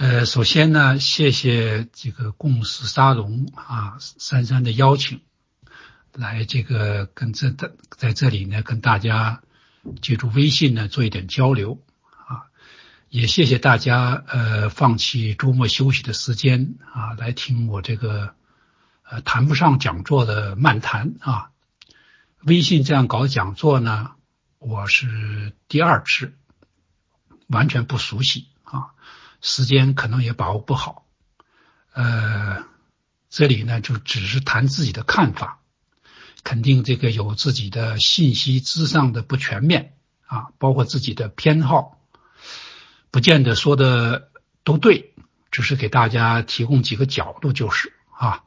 呃，首先呢，谢谢这个共识沙龙啊，珊珊的邀请，来这个跟这的在这里呢，跟大家借助微信呢做一点交流啊，也谢谢大家呃放弃周末休息的时间啊，来听我这个呃谈不上讲座的漫谈啊。微信这样搞讲座呢，我是第二次，完全不熟悉啊。时间可能也把握不好，呃，这里呢就只是谈自己的看法，肯定这个有自己的信息之上的不全面啊，包括自己的偏好，不见得说的都对，只是给大家提供几个角度就是啊。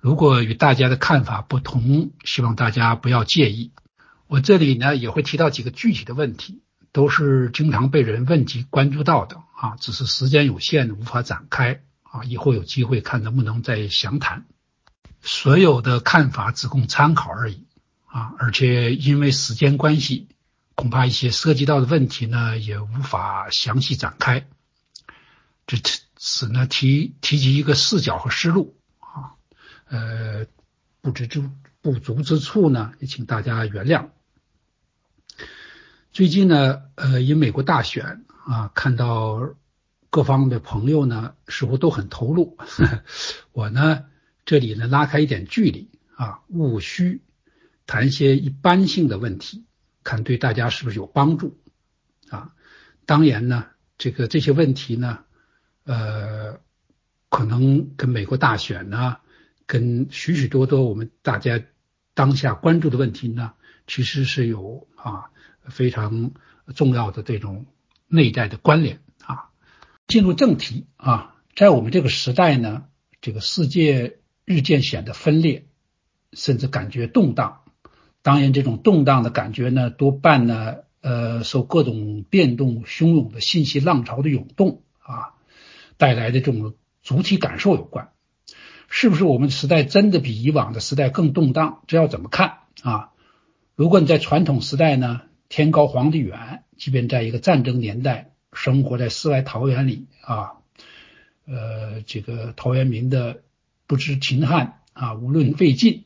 如果与大家的看法不同，希望大家不要介意。我这里呢也会提到几个具体的问题。都是经常被人问及、关注到的啊，只是时间有限，无法展开啊。以后有机会看能不能再详谈。所有的看法只供参考而已啊，而且因为时间关系，恐怕一些涉及到的问题呢，也无法详细展开。这此呢提提及一个视角和思路啊，呃，不知之不足之处呢，也请大家原谅。最近呢，呃，因美国大选啊，看到各方的朋友呢，似乎都很投入。我呢，这里呢拉开一点距离啊，务虚谈一些一般性的问题，看对大家是不是有帮助啊？当然呢，这个这些问题呢，呃，可能跟美国大选呢，跟许许多多我们大家当下关注的问题呢，其实是有啊。非常重要的这种内在的关联啊，进入正题啊，在我们这个时代呢，这个世界日渐显得分裂，甚至感觉动荡。当然，这种动荡的感觉呢，多半呢，呃，受各种变动汹涌的信息浪潮的涌动啊带来的这种主体感受有关。是不是我们时代真的比以往的时代更动荡？这要怎么看啊？如果你在传统时代呢？天高皇帝远，即便在一个战争年代，生活在世外桃源里啊，呃，这个陶渊明的不知秦汉啊，无论魏晋，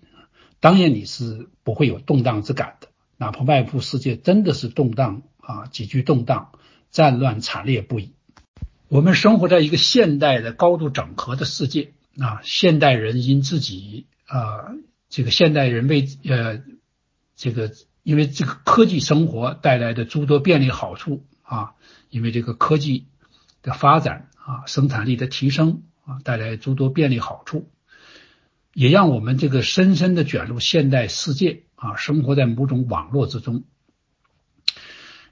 当然你是不会有动荡之感的。哪怕外部世界真的是动荡啊，极具动荡，战乱惨烈不已。我们生活在一个现代的高度整合的世界啊，现代人因自己啊，这个现代人为呃，这个。因为这个科技生活带来的诸多便利好处啊，因为这个科技的发展啊，生产力的提升啊，带来诸多便利好处，也让我们这个深深的卷入现代世界啊，生活在某种网络之中。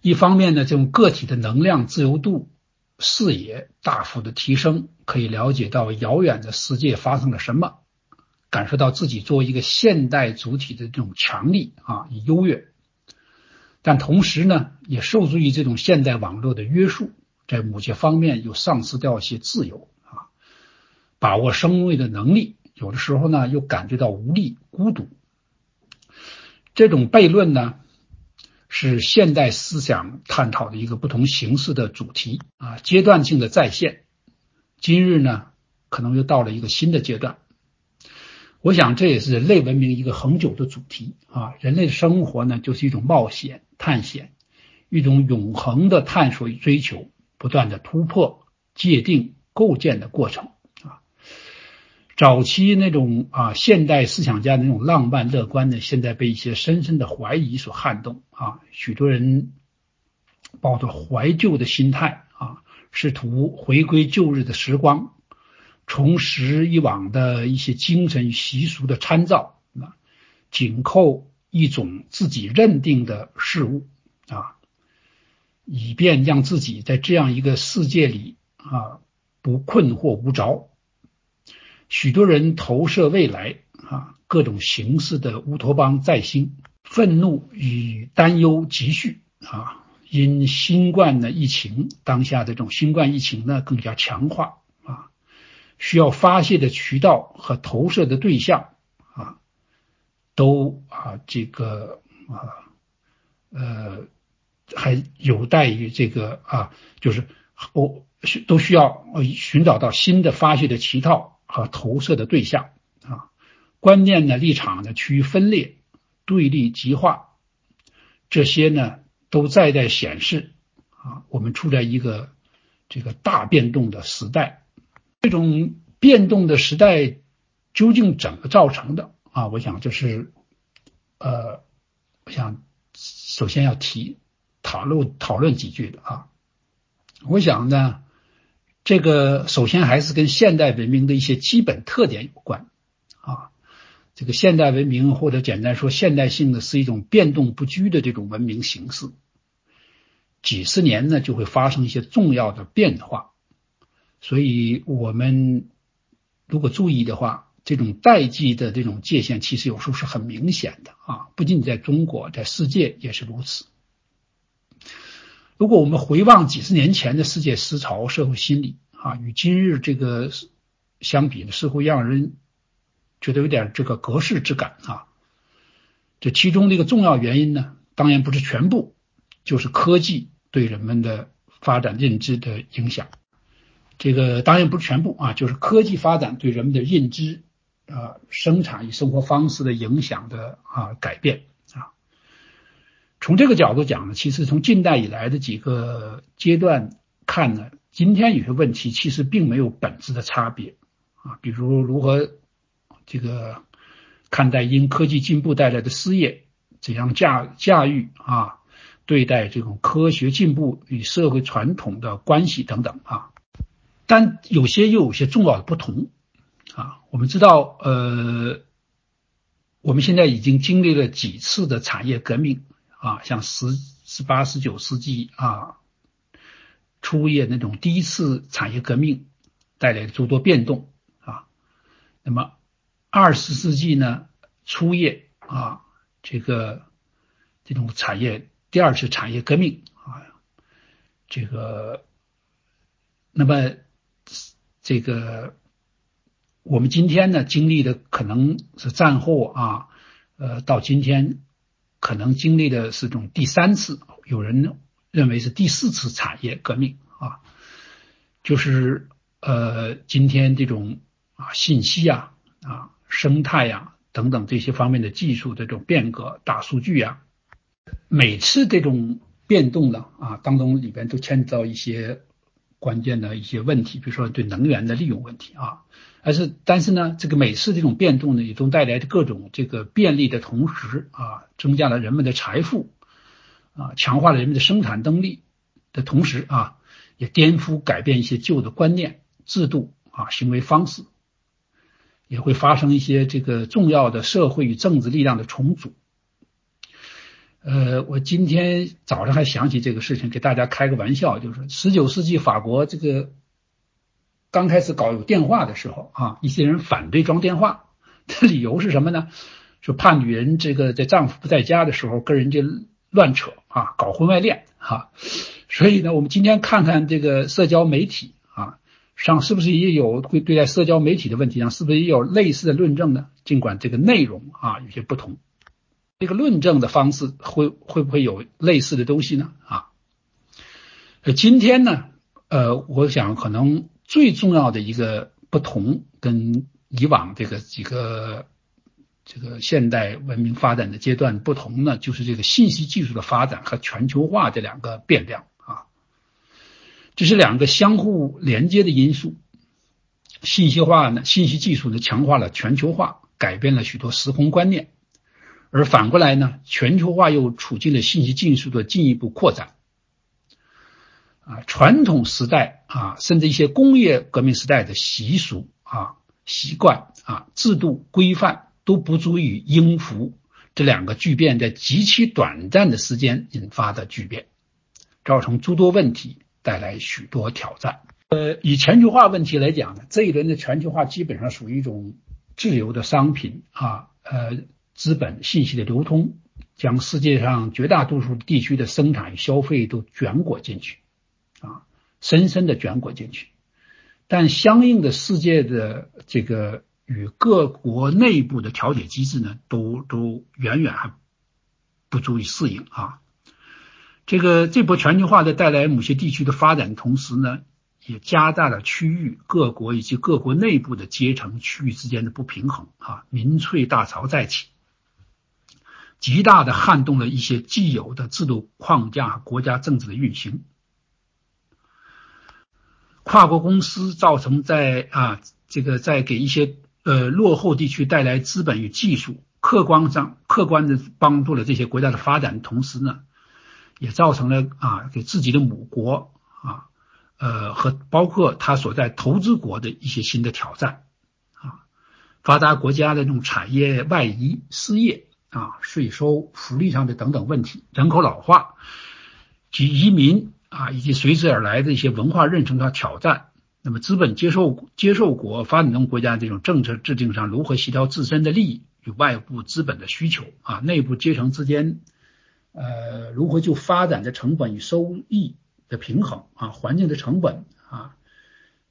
一方面呢，这种个体的能量自由度、视野大幅的提升，可以了解到遥远的世界发生了什么。感受到自己作为一个现代主体的这种强力啊与优越，但同时呢，也受制于这种现代网络的约束，在某些方面又丧失掉一些自由啊，把握生命的能力，有的时候呢又感觉到无力、孤独。这种悖论呢，是现代思想探讨的一个不同形式的主题啊，阶段性的再现。今日呢，可能又到了一个新的阶段。我想这也是人类文明一个恒久的主题啊！人类的生活呢，就是一种冒险、探险，一种永恒的探索与追求，不断的突破界定、构建的过程啊。早期那种啊，现代思想家的那种浪漫乐观呢，现在被一些深深的怀疑所撼动啊。许多人抱着怀旧的心态啊，试图回归旧日的时光。重拾以往的一些精神习俗的参照，啊，紧扣一种自己认定的事物啊，以便让自己在这样一个世界里啊不困惑无着。许多人投射未来啊，各种形式的乌托邦在兴，愤怒与担忧积蓄啊，因新冠的疫情，当下这种新冠疫情呢更加强化。需要发泄的渠道和投射的对象啊，都啊这个啊呃还有待于这个啊，就是我需都需要寻找到新的发泄的渠道和投射的对象啊，观念呢立场呢趋于分裂、对立极化，这些呢都在在显示啊，我们处在一个这个大变动的时代。这种变动的时代究竟怎么造成的啊？我想这是呃，我想首先要提讨论讨论几句的啊。我想呢。这个首先还是跟现代文明的一些基本特点有关啊。这个现代文明或者简单说现代性的是一种变动不居的这种文明形式，几十年呢就会发生一些重要的变化。所以我们如果注意的话，这种代际的这种界限其实有时候是很明显的啊，不仅在中国，在世界也是如此。如果我们回望几十年前的世界思潮、社会心理啊，与今日这个相比呢，似乎让人觉得有点这个隔世之感啊。这其中的一个重要原因呢，当然不是全部，就是科技对人们的发展认知的影响。这个当然不是全部啊，就是科技发展对人们的认知啊、生产与生活方式的影响的啊改变啊。从这个角度讲呢，其实从近代以来的几个阶段看呢，今天有些问题其实并没有本质的差别啊，比如如何这个看待因科技进步带来的失业，怎样驾驾驭啊，对待这种科学进步与社会传统的关系等等啊，但有些又有些重要的不同啊。我们知道，呃，我们现在已经经历了几次的产业革命。啊，像十十八、十九世纪啊初叶那种第一次产业革命带来的诸多变动啊，那么二十世纪呢初叶啊这个这种产业第二次产业革命啊，这个那么这个我们今天呢经历的可能是战后啊呃到今天。可能经历的是种第三次，有人认为是第四次产业革命啊，就是呃今天这种啊信息啊啊生态呀等等这些方面的技术的这种变革，大数据呀，每次这种变动呢啊当中里边都牵扯到一些关键的一些问题，比如说对能源的利用问题啊。而是，但是呢，这个每次这种变动呢，也都带来各种这个便利的同时啊，增加了人们的财富啊，强化了人们的生产能力的同时啊，也颠覆改变一些旧的观念、制度啊、行为方式，也会发生一些这个重要的社会与政治力量的重组。呃，我今天早上还想起这个事情，给大家开个玩笑，就是十九世纪法国这个。刚开始搞有电话的时候啊，一些人反对装电话，的理由是什么呢？说怕女人这个在丈夫不在家的时候跟人家乱扯啊，搞婚外恋哈。所以呢，我们今天看看这个社交媒体啊，上是不是也有会对待社交媒体的问题上，是不是也有类似的论证呢？尽管这个内容啊有些不同，这个论证的方式会会不会有类似的东西呢？啊，今天呢，呃，我想可能。最重要的一个不同，跟以往这个几个这个现代文明发展的阶段不同呢，就是这个信息技术的发展和全球化这两个变量啊，这是两个相互连接的因素。信息化呢，信息技术呢，强化了全球化，改变了许多时空观念，而反过来呢，全球化又促进了信息技术的进一步扩展。啊，传统时代啊，甚至一些工业革命时代的习俗啊、习惯啊、制度规范都不足以应付这两个巨变在极其短暂的时间引发的巨变，造成诸多问题，带来许多挑战。呃，以全球化问题来讲呢，这一轮的全球化基本上属于一种自由的商品啊，呃，资本信息的流通，将世界上绝大多数地区的生产与消费都卷裹进去。啊，深深的卷裹进去，但相应的世界的这个与各国内部的调节机制呢，都都远远还不足以适应啊。这个这波全球化的带来某些地区的发展同时呢，也加大了区域各国以及各国内部的阶层区域之间的不平衡啊，民粹大潮再起，极大的撼动了一些既有的制度框架国家政治的运行。跨国公司造成在啊这个在给一些呃落后地区带来资本与技术，客观上客观的帮助了这些国家的发展，同时呢，也造成了啊给自己的母国啊。呃，和包括他所在投资国的一些新的挑战啊，发达国家的这种产业外移、失业啊、税收、福利上的等等问题，人口老化及移民啊，以及随之而来的一些文化认同的挑战。那么，资本接受接受国、发展中国家这种政策制定上如何协调自身的利益与外部资本的需求啊？内部阶层之间呃，如何就发展的成本与收益？的平衡啊，环境的成本啊，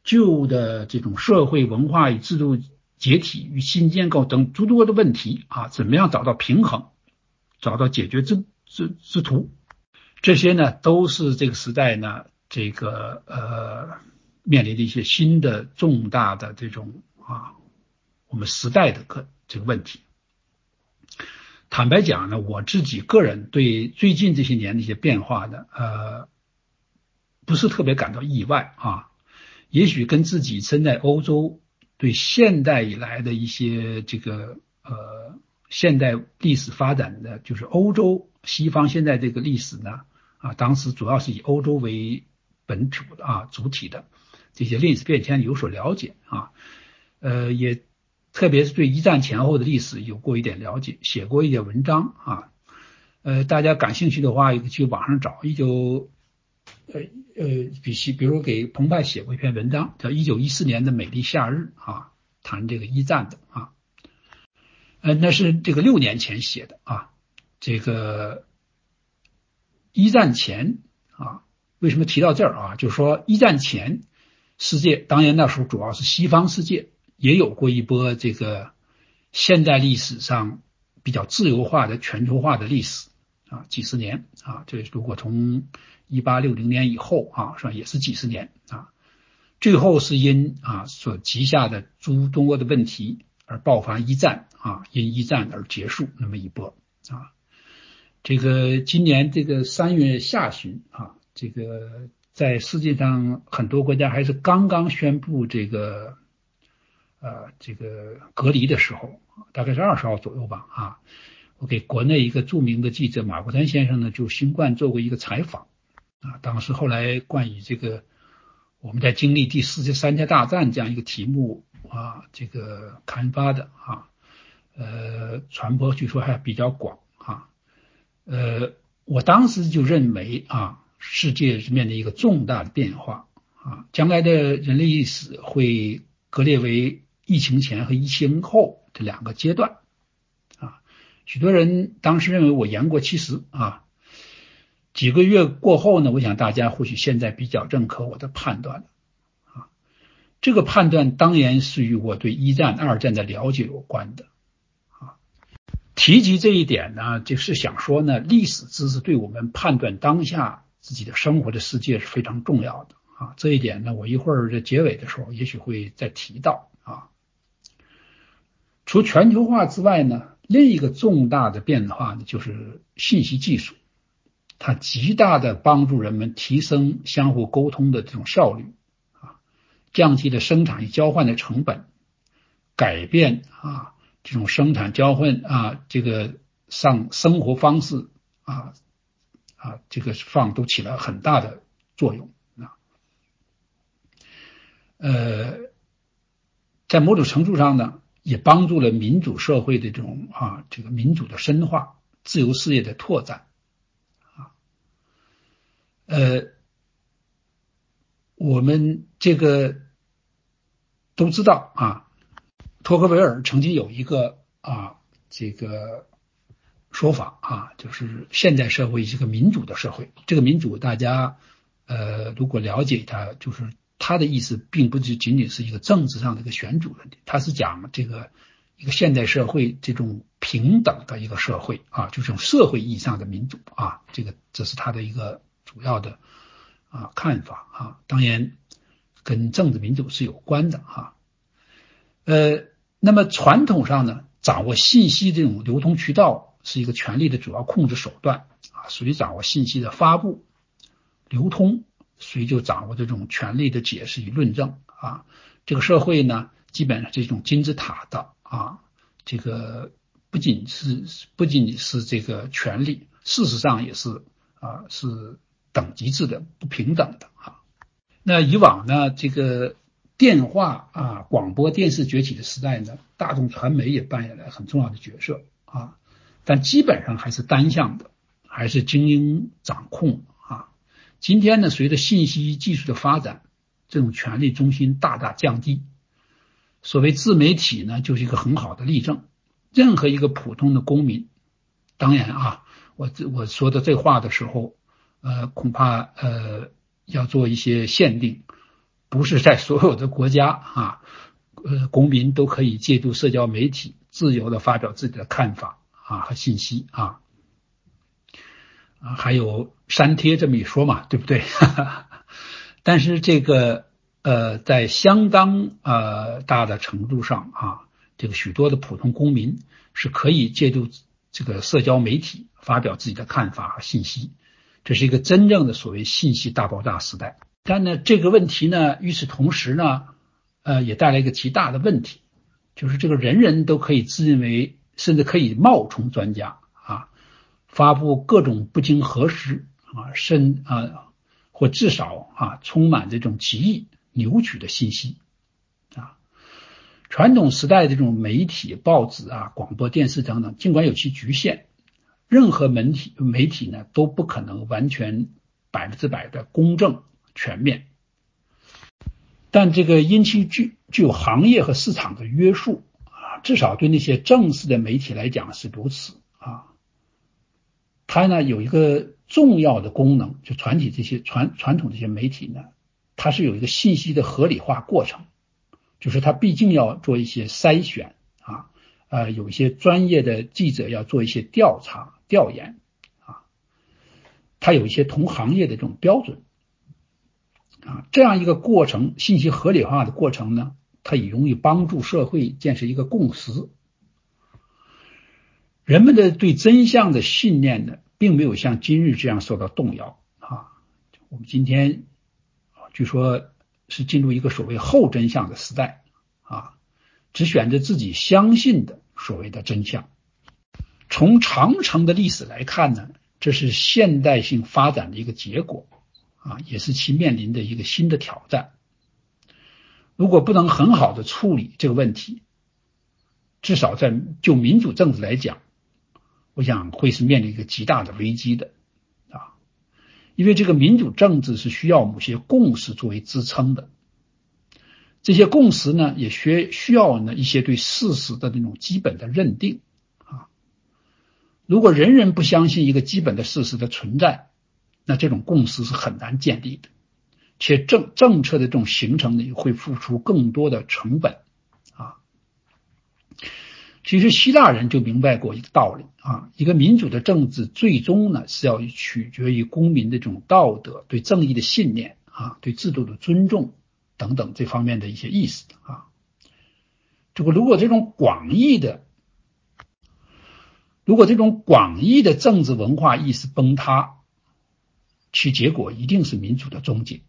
旧的这种社会文化与制度解体与新建构等诸多的问题啊，怎么样找到平衡，找到解决之之之途？这些呢，都是这个时代呢，这个呃面临的一些新的重大的这种啊，我们时代的个这个问题。坦白讲呢，我自己个人对最近这些年的一些变化的呃。不是特别感到意外啊，也许跟自己身在欧洲，对现代以来的一些这个呃现代历史发展的，就是欧洲西方现在这个历史呢啊，当时主要是以欧洲为本土的啊主体的这些历史变迁有所了解啊，呃也特别是对一战前后的历史有过一点了解，写过一点文章啊，呃大家感兴趣的话也可以，去网上找一九。呃呃，比起比如给澎湃写过一篇文章，叫《一九一四年的美丽夏日》啊，谈这个一战的啊，呃，那是这个六年前写的啊。这个一战前啊，为什么提到这儿啊？就是说一战前世界，当然那时候主要是西方世界也有过一波这个现代历史上比较自由化的全球化的历史啊，几十年啊，这如果从一八六零年以后啊，是吧？也是几十年啊，最后是因啊所积下的诸多的问题而爆发一战啊，因一战而结束那么一波啊。这个今年这个三月下旬啊，这个在世界上很多国家还是刚刚宣布这个呃这个隔离的时候，大概是二十号左右吧啊。我给国内一个著名的记者马国丹先生呢，就新冠做过一个采访。啊，当时后来冠以这个我们在经历第四次三界大战这样一个题目啊，这个刊发的啊，呃，传播据说还比较广啊，呃，我当时就认为啊，世界是面临一个重大的变化啊，将来的人类历史会割裂为疫情前和疫情后这两个阶段啊，许多人当时认为我言过其实啊。几个月过后呢，我想大家或许现在比较认可我的判断了啊。这个判断当然是与我对一战、二战的了解有关的啊。提及这一点呢，就是想说呢，历史知识对我们判断当下自己的生活的世界是非常重要的啊。这一点呢，我一会儿在结尾的时候也许会再提到啊。除全球化之外呢，另一个重大的变化呢，就是信息技术。它极大的帮助人们提升相互沟通的这种效率啊，降低了生产与交换的成本，改变啊这种生产交换啊这个上生活方式啊啊这个放都起了很大的作用啊。呃，在某种程度上呢，也帮助了民主社会的这种啊这个民主的深化、自由事业的拓展。呃，我们这个都知道啊，托克维尔曾经有一个啊这个说法啊，就是现代社会是个民主的社会。这个民主，大家呃如果了解它，就是他的意思，并不是仅仅是一个政治上的一个选主问题，他是讲这个一个现代社会这种平等的一个社会啊，就这种社会意义上的民主啊，这个这是他的一个。主要的啊看法啊，当然跟政治民主是有关的哈。呃，那么传统上呢，掌握信息这种流通渠道是一个权力的主要控制手段啊，谁掌握信息的发布、流通，谁就掌握这种权力的解释与论证啊。这个社会呢，基本上这种金字塔的啊，这个不仅是不仅是这个权力，事实上也是啊是等级制的、不平等的啊。那以往呢，这个。电话啊，广播电视崛起的时代呢，大众传媒也扮演了很重要的角色啊，但基本上还是单向的，还是精英掌控啊。今天呢，随着信息技术的发展，这种权力中心大大降低。所谓自媒体呢，就是一个很好的例证。任何一个普通的公民，当然啊，我这我说的这话的时候，呃，恐怕呃要做一些限定。不是在所有的国家啊，呃，公民都可以借助社交媒体自由的发表自己的看法啊和信息啊，啊，还有删帖这么一说嘛，对不对？但是这个呃，在相当呃大的程度上啊，这个许多的普通公民是可以借助这个社交媒体发表自己的看法和信息，这是一个真正的所谓信息大爆炸时代。但呢，这个问题呢，与此同时呢，呃，也带来一个极大的问题，就是这个人人都可以自认为，甚至可以冒充专家啊，发布各种不经核实啊，甚啊，或至少啊，充满这种极易扭曲的信息啊。传统时代这种媒体、报纸啊、广播电视等等，尽管有其局限，任何媒体媒体呢，都不可能完全百分之百的公正。全面，但这个因其具具有行业和市场的约束啊，至少对那些正式的媒体来讲是如此啊。它呢有一个重要的功能，就传体这些传传统这些媒体呢，它是有一个信息的合理化过程，就是它毕竟要做一些筛选啊，呃，有一些专业的记者要做一些调查调研啊，它有一些同行业的这种标准。啊，这样一个过程，信息合理化的过程呢，它也容易帮助社会建设一个共识。人们的对真相的信念呢，并没有像今日这样受到动摇啊。我们今天啊，据说是进入一个所谓后真相的时代啊，只选择自己相信的所谓的真相。从长城的历史来看呢，这是现代性发展的一个结果。啊，也是其面临的一个新的挑战。如果不能很好的处理这个问题，至少在就民主政治来讲，我想会是面临一个极大的危机的啊。因为这个民主政治是需要某些共识作为支撑的，这些共识呢，也需需要呢一些对事实的那种基本的认定。啊。如果人人不相信一个基本的事实的存在，那这种共识是很难建立的，且政政策的这种形成呢，也会付出更多的成本。啊。其实希腊人就明白过一个道理。啊，一个民主的政治最终呢是要取决于公民的这种道德、对正义的信念啊、对制度的尊重。等等这方面的一些意思啊。这个如果这种广义的，如果这种广义的政治文化意识崩塌。其结果一定是民主的终结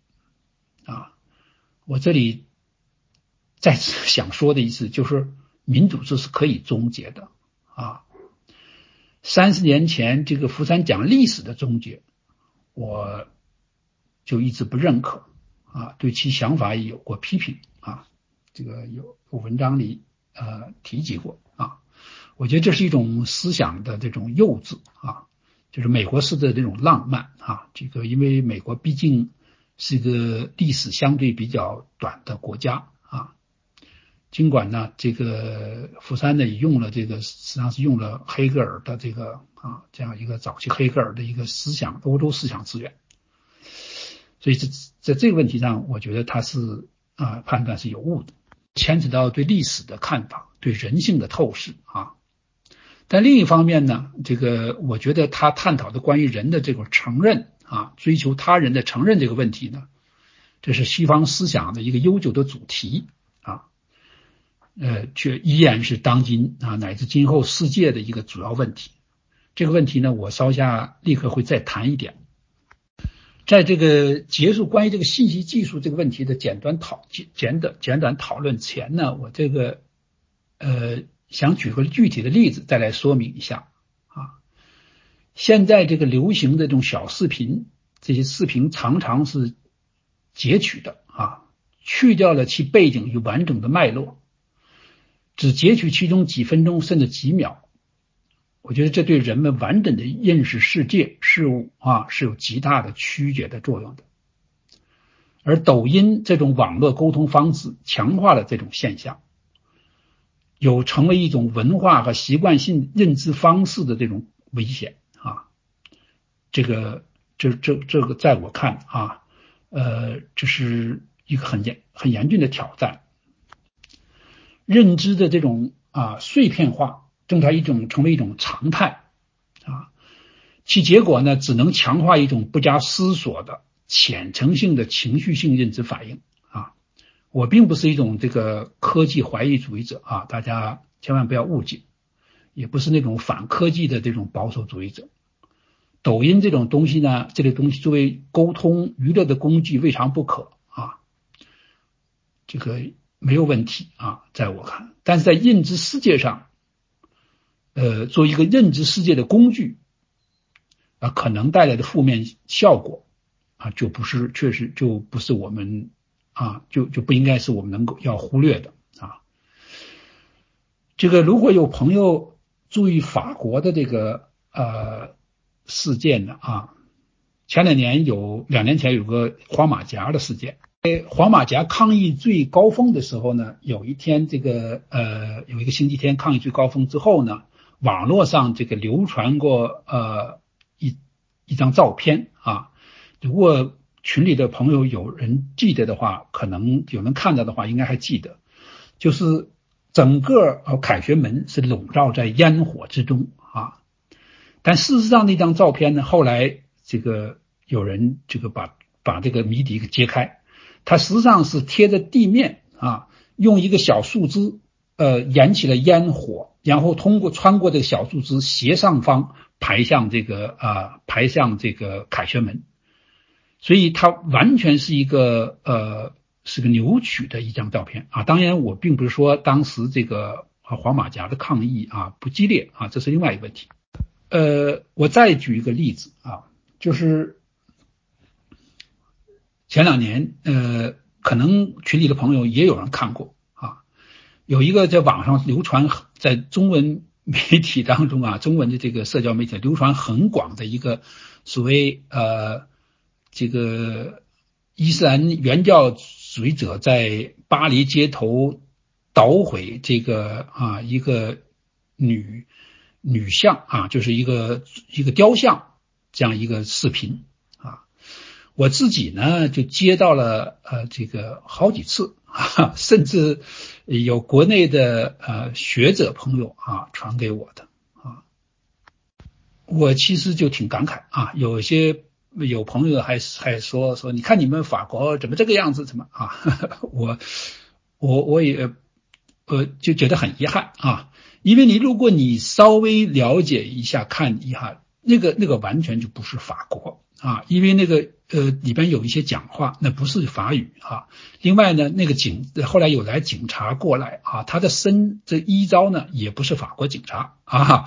啊！我这里再次想说的意思就是，民主制是可以终结的啊。三十年前，这个福山讲历史的终结，我就一直不认可啊，对其想法也有过批评啊。这个有文章里呃提及过啊，我觉得这是一种思想的这种幼稚啊。就是美国式的这种浪漫啊，这个因为美国毕竟是一个历史相对比较短的国家啊，尽管呢，这个福山呢也用了这个实际上是用了黑格尔的这个啊这样一个早期黑格尔的一个思想欧洲思想资源，所以这在这个问题上，我觉得他是啊判断是有误的，牵扯到对历史的看法，对人性的透视啊。但另一方面呢，这个我觉得他探讨的关于人的这种承认啊，追求他人的承认这个问题呢，这是西方思想的一个悠久的主题啊，呃，却依然是当今啊乃至今后世界的一个主要问题。这个问题呢，我稍下立刻会再谈一点。在这个结束关于这个信息技术这个问题的简短讨简简短简短讨论前呢，我这个呃想举个具体的例子再来说明一下啊。现在这个流行的这种小视频，这些视频常常是截取的啊，去掉了其背景与完整的脉络，只截取其中几分钟甚至几秒。我觉得这对人们完整的认识世界事物啊是有极大的曲解的作用的，而抖音这种网络沟通方式强化了这种现象，有成为一种文化和习惯性认知方式的这种危险啊，这个这这这个在我看啊，呃，这是一个很严很严峻的挑战，认知的这种啊碎片化。正它一种成为一种常态啊，其结果呢，只能强化一种不加思索的浅层性的情绪性认知反应啊。我并不是一种这个科技怀疑主义者啊，大家千万不要误解，也不是那种反科技的这种保守主义者。抖音这种东西呢，这类东西作为沟通娱乐的工具，未尝不可啊，这个没有问题啊，在我看，但是在认知世界上。呃，做一个认知世界的工具啊，可能带来的负面效果啊，就不是确实就不是我们啊，就就不应该是我们能够要忽略的啊。这个如果有朋友注意法国的这个呃事件的啊，前两年有两年前有个黄马甲的事件，在黄马甲抗议最高峰的时候呢，有一天这个呃有一个星期天抗议最高峰之后呢。网络上这个流传过呃一一张照片啊，如果群里的朋友有人记得的话，可能有人看到的话，应该还记得，就是整个呃凯旋门是笼罩在烟火之中啊。但事实上那张照片呢，后来这个有人这个把把这个谜底给揭开，它实际上是贴着地面啊，用一个小树枝呃燃起了烟火。然后通过穿过这个小树枝斜上方排向这个啊排向这个凯旋门，所以它完全是一个呃是个扭曲的一张照片啊。当然我并不是说当时这个黄马甲的抗议啊不激烈啊，这是另外一个问题。呃，我再举一个例子啊，就是前两年呃可能群里的朋友也有人看过啊。有一个在网上流传很，在中文媒体当中啊，中文的这个社交媒体流传很广的一个所谓呃这个伊斯兰原教主义者在巴黎街头捣毁这个啊一个女女像啊，就是一个一个雕像这样一个视频啊，我自己呢就接到了呃这个好几次。啊，甚至有国内的呃学者朋友啊传给我的啊，我其实就挺感慨啊，有些有朋友还还说说，你看你们法国怎么这个样子，怎么啊？我我我也呃就觉得很遗憾啊，因为你如果你稍微了解一下看一下，那个那个完全就不是法国啊，因为那个。呃，里边有一些讲话，那不是法语啊。另外呢，那个警后来有来警察过来啊，他的身这一招呢也不是法国警察啊，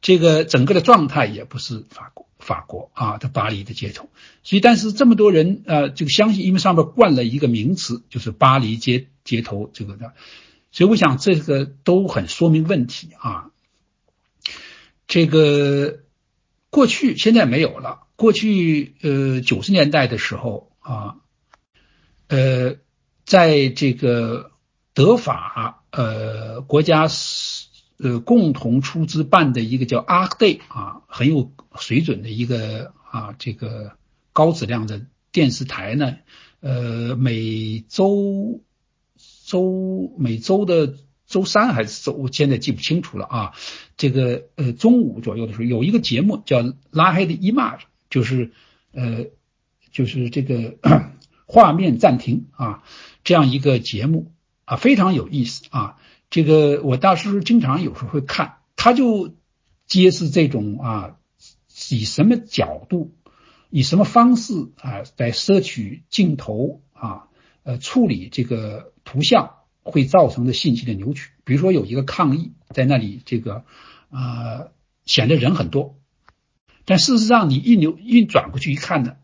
这个整个的状态也不是法国法国啊的巴黎的街头。所以，但是这么多人呃，就相信，因为上面冠了一个名词，就是巴黎街街头这个的，所以我想这个都很说明问题啊。这个过去现在没有了。过去呃九十年代的时候啊，呃，在这个德法呃国家呃共同出资办的一个叫 Arcday 啊很有水准的一个啊这个高质量的电视台呢，呃每周周每周的周三还是周，我现在记不清楚了啊。这个呃中午左右的时候有一个节目叫拉黑的 Image。就是，呃，就是这个 画面暂停啊这样一个节目啊，非常有意思啊。这个我大师经常有时候会看，他就揭示这种啊，以什么角度，以什么方式啊，来摄取镜头啊，呃，处理这个图像会造成的信息的扭曲。比如说有一个抗议在那里，这个啊显得人很多，但事实上你一扭一转过去一看呢，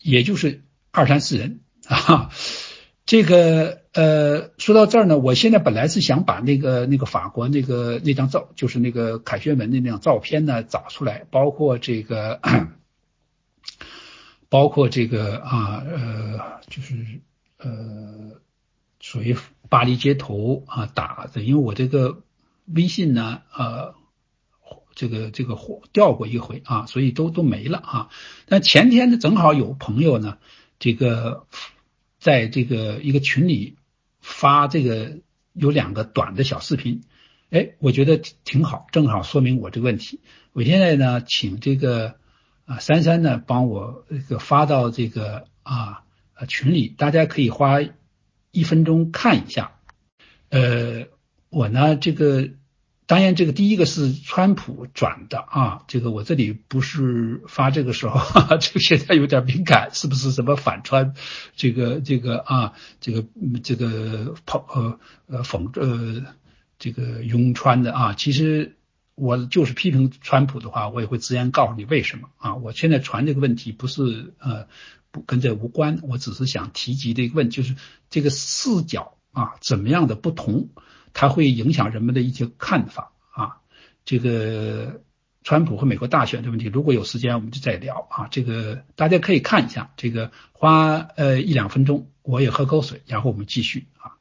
也就是二三四人啊。这个呃，说到这儿呢，我现在本来是想把那个那个法国那个那张照，就是那个凯旋门的那张照片呢找出来，包括这个，包括这个啊呃，就是呃，属于巴黎街头啊打的，因为我这个微信呢呃，这个这个火掉过一回啊，所以都都没了啊。但前天呢，正好有朋友呢，这个。在这个一个群里发这个有两个短的小视频，哎，我觉得挺好，正好说明我这个问题。我现在呢，请这个啊珊珊呢帮我这个发到这个啊群里，大家可以花一分钟看一下。呃，我呢这个。当然，这个第一个是川普转的啊，这个我这里不是发这个时候，哈 哈这个现在有点敏感，是不是什么反川？这个这个啊，这个这个跑呃呃讽呃这个拥川的啊，其实我就是批评川普的话，我也会直言告诉你为什么啊。我现在传这个问题不是呃不跟这无关，我只是想提及的一个问，就是这个视角啊怎么样的不同。它会影响人们的一些看法啊，这个川普和美国大选的问题，如果有时间我们就再聊啊。这个大家可以看一下，这个花呃一两分钟，我也喝口水，然后我们继续啊。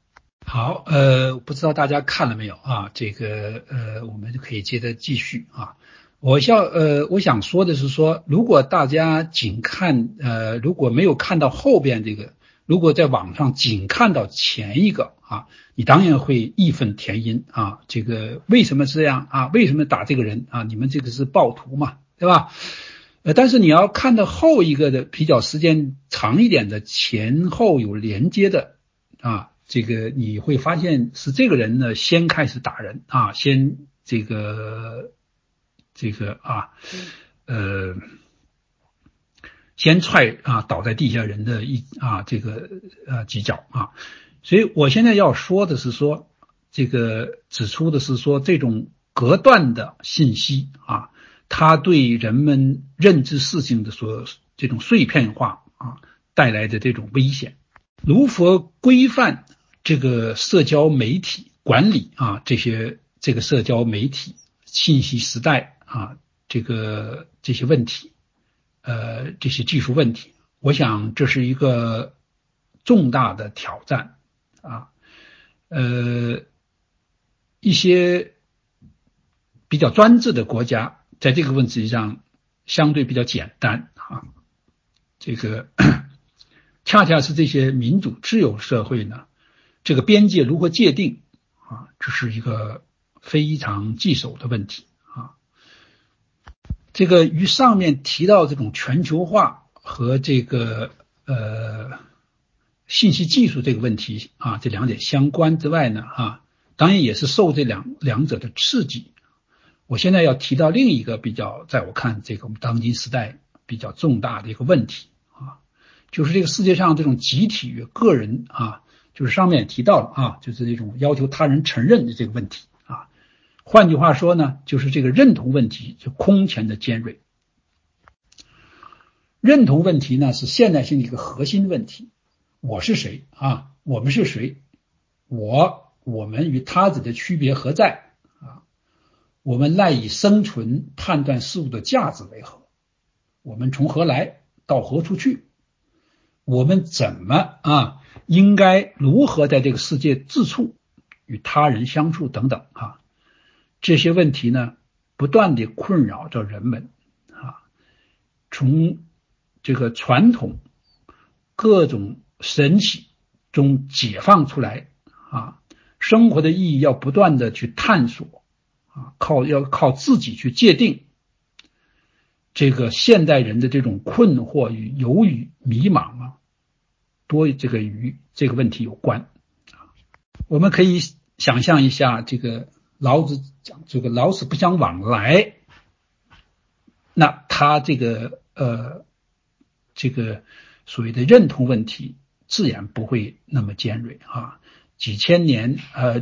好，呃，不知道大家看了没有啊？这个呃，我们就可以接着继续啊。我要呃，我想说的是说，如果大家仅看呃，如果没有看到后边这个。如果在网上仅看到前一个啊，你当然会义愤填膺啊，这个为什么这样啊？为什么打这个人啊？你们这个是暴徒嘛，对吧？呃，但是你要看到后一个的比较时间长一点的前后有连接的啊，这个你会发现是这个人呢先开始打人啊，先这个这个啊，呃。先踹啊倒在地下人的一啊这个呃几脚啊，所以我现在要说的是说这个指出的是说这种隔断的信息啊，它对人们认知事情的所这种碎片化啊带来的这种危险，如何规范这个社交媒体管理啊这些这个社交媒体信息时代啊这个这些问题。呃，这些技术问题，我想这是一个重大的挑战啊。呃，一些比较专制的国家在这个问题上相对比较简单啊。这个恰恰是这些民主自由社会呢，这个边界如何界定啊，这是一个非常棘手的问题。这个与上面提到这种全球化和这个呃信息技术这个问题啊，这两点相关之外呢，哈，当然也是受这两两者的刺激。我现在要提到另一个比较，在我看这个我们当今时代比较重大的一个问题啊，就是这个世界上这种集体与个人啊，就是上面也提到了啊，就是这种要求他人承认的这个问题。换句话说呢，就是这个认同问题就空前的尖锐。认同问题呢是现代性的一个核心问题。我是谁啊？我们是谁？我我们与他者的区别何在啊？我们赖以生存判断事物的价值为何？我们从何来到何处去？我们怎么啊？应该如何在这个世界自处与他人相处等等啊？这些问题呢，不断的困扰着人们啊，从这个传统各种神奇中解放出来啊，生活的意义要不断的去探索啊，靠要靠自己去界定这个现代人的这种困惑与犹豫迷茫啊，多这个与这个问题有关啊。我们可以想象一下，这个老子讲这个老死不相往来，那他这个呃这个所谓的认同问题，自然不会那么尖锐啊。几千年呃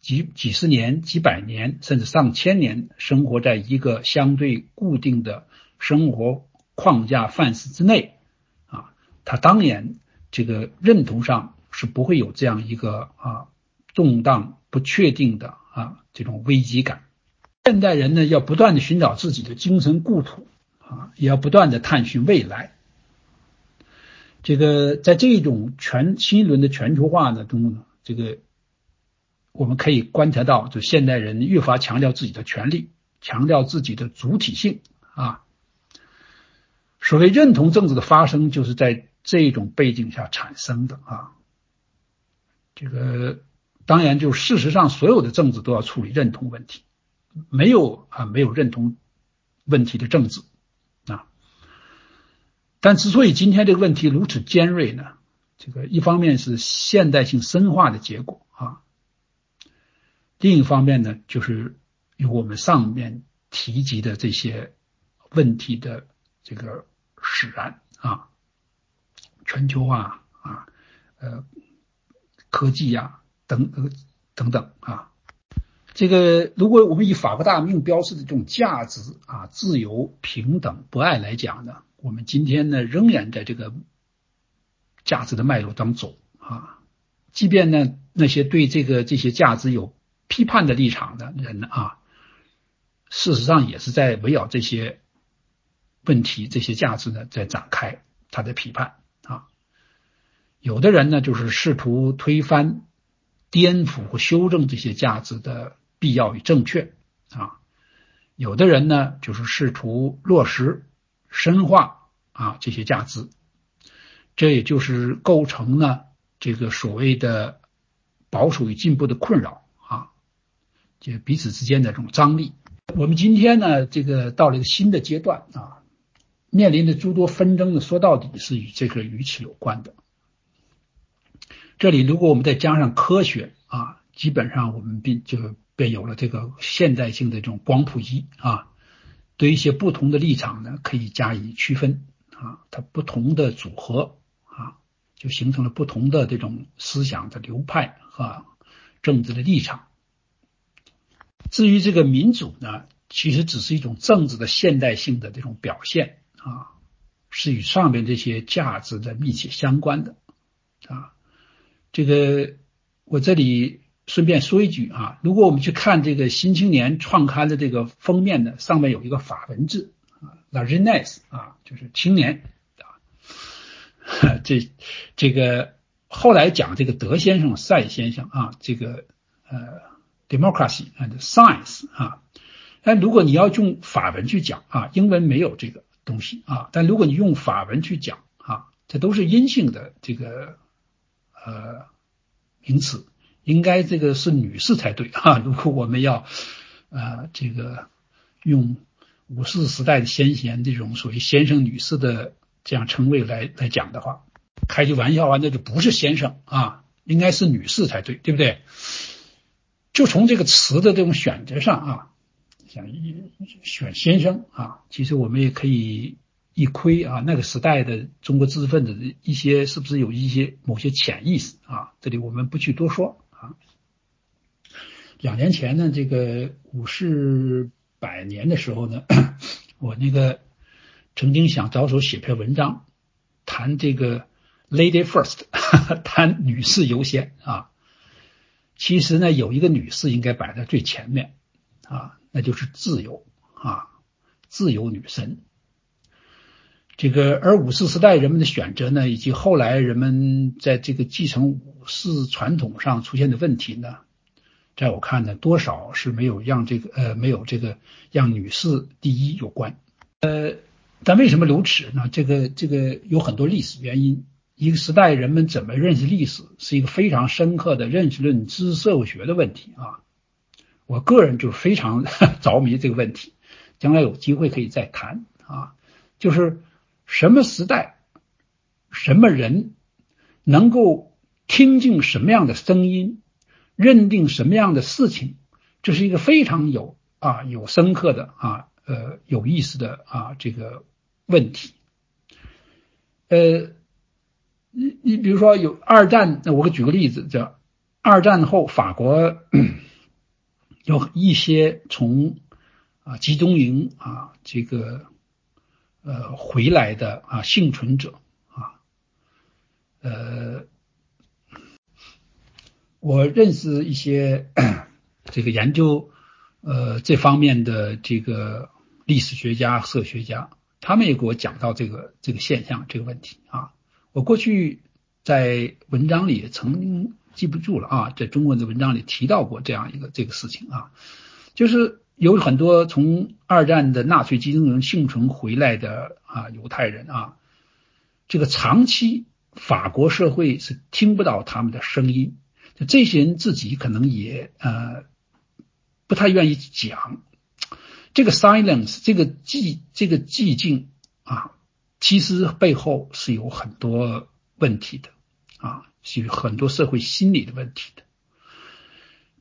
几几十年、几百年，甚至上千年，生活在一个相对固定的生活框架范式之内啊，他当然这个认同上是不会有这样一个啊动荡不确定的啊这种危机感。现代人呢，要不断的寻找自己的精神故土啊，也要不断的探寻未来。这个在这种全新一轮的全球化呢中。这个我们可以观察到，就现代人越发强调自己的权利，强调自己的主体性啊。所谓认同政治的发生，就是在这种背景下产生的啊。这个当然，就事实上，所有的政治都要处理认同问题，没有啊没有认同问题的政治啊。但之所以今天这个问题如此尖锐呢？这个一方面是现代性深化的结果啊，另一方面呢，就是有我们上面提及的这些问题的这个使然啊，全球化啊，呃，科技呀等呃等等啊，这个如果我们以法国大革命标志的这种价值啊，自由、平等、博爱来讲呢，我们今天呢仍然在这个。价值的脉络当中走啊，即便呢那些对这个这些价值有批判的立场的人啊，事实上也是在围绕这些问题、这些价值呢在展开他的批判啊。有的人呢就是试图推翻、颠覆和修正这些价值的必要与正确啊，有的人呢就是试图落实、深化啊这些价值。这也就是构成呢这个所谓的保守与进步的困扰啊，就彼此之间的这种张力。我们今天呢，这个到了一个新的阶段啊，面临的诸多纷争呢，说到底是与这个与此有关的。这里如果我们再加上科学啊，基本上我们便就便有了这个现代性的这种光谱仪啊，对一些不同的立场呢，可以加以区分啊，它不同的组合啊。就形成了不同的这种思想的流派和政治的立场。至于这个民主呢，其实只是一种政治的现代性的这种表现啊，是与上面这些价值的密切相关的。这个我这里顺便说一句啊，如果我们去看这个《新青年》创刊的这个封面呢，上面有一个法文字啊，La Jeunesse 啊，就是青年啊。这这个后来讲这个德先生、赛先生啊，这个呃，democracy and science 啊，但如果你要用法文去讲啊，英文没有这个东西啊，但如果你用法文去讲啊，这都是阴性的这个呃名词，应该这个是女士才对 啊。如果我们要呃这个用武士时代的先贤这种所谓先生、女士的。这样称谓来来讲的话，开句玩笑啊，那就不是先生啊，应该是女士才对，对不对？就从这个词的这种选择上啊，想选先生啊，其实我们也可以一窥啊，那个时代的中国知识分子的一些是不是有一些某些潜意识啊？这里我们不去多说啊。两年前呢，这个五世百年的时候呢，我那个。曾经想着手写篇文章，谈这个 “lady first”，谈女士优先啊。其实呢，有一个女士应该摆在最前面啊，那就是自由啊，自由女神。这个而五四时代人们的选择呢，以及后来人们在这个继承五四传统上出现的问题呢，在我看呢，多少是没有让这个呃没有这个让女士第一有关呃。但为什么如此呢？这个这个有很多历史原因。一个时代人们怎么认识历史，是一个非常深刻的认识论、知识社会学的问题啊。我个人就非常 着迷这个问题，将来有机会可以再谈啊。就是什么时代、什么人能够听进什么样的声音，认定什么样的事情，这是一个非常有啊有深刻的啊呃有意思的啊这个问题。呃，你你比如说有二战，那我给举个例子，叫二战后法国 有一些从啊集中营啊这个呃回来的啊幸存者啊，呃，我认识一些这个研究呃这方面的这个历史学家、社学家。他们也给我讲到这个这个现象这个问题啊，我过去在文章里曾经记不住了啊，在中文的文章里提到过这样一个这个事情啊，就是有很多从二战的纳粹集中营幸存回来的啊犹太人啊，这个长期法国社会是听不到他们的声音，就这些人自己可能也呃不太愿意讲。这个 silence，这个寂，这个寂静啊，其实背后是有很多问题的啊，是有很多社会心理的问题的。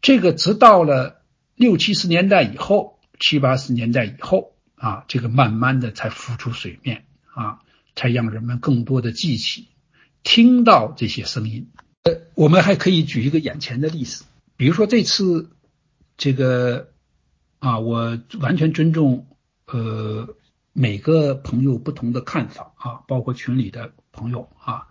这个直到了六七十年代以后，七八十年代以后啊，这个慢慢的才浮出水面啊，才让人们更多的记起，听到这些声音。呃，我们还可以举一个眼前的例子，比如说这次这个。啊，我完全尊重呃每个朋友不同的看法啊，包括群里的朋友啊，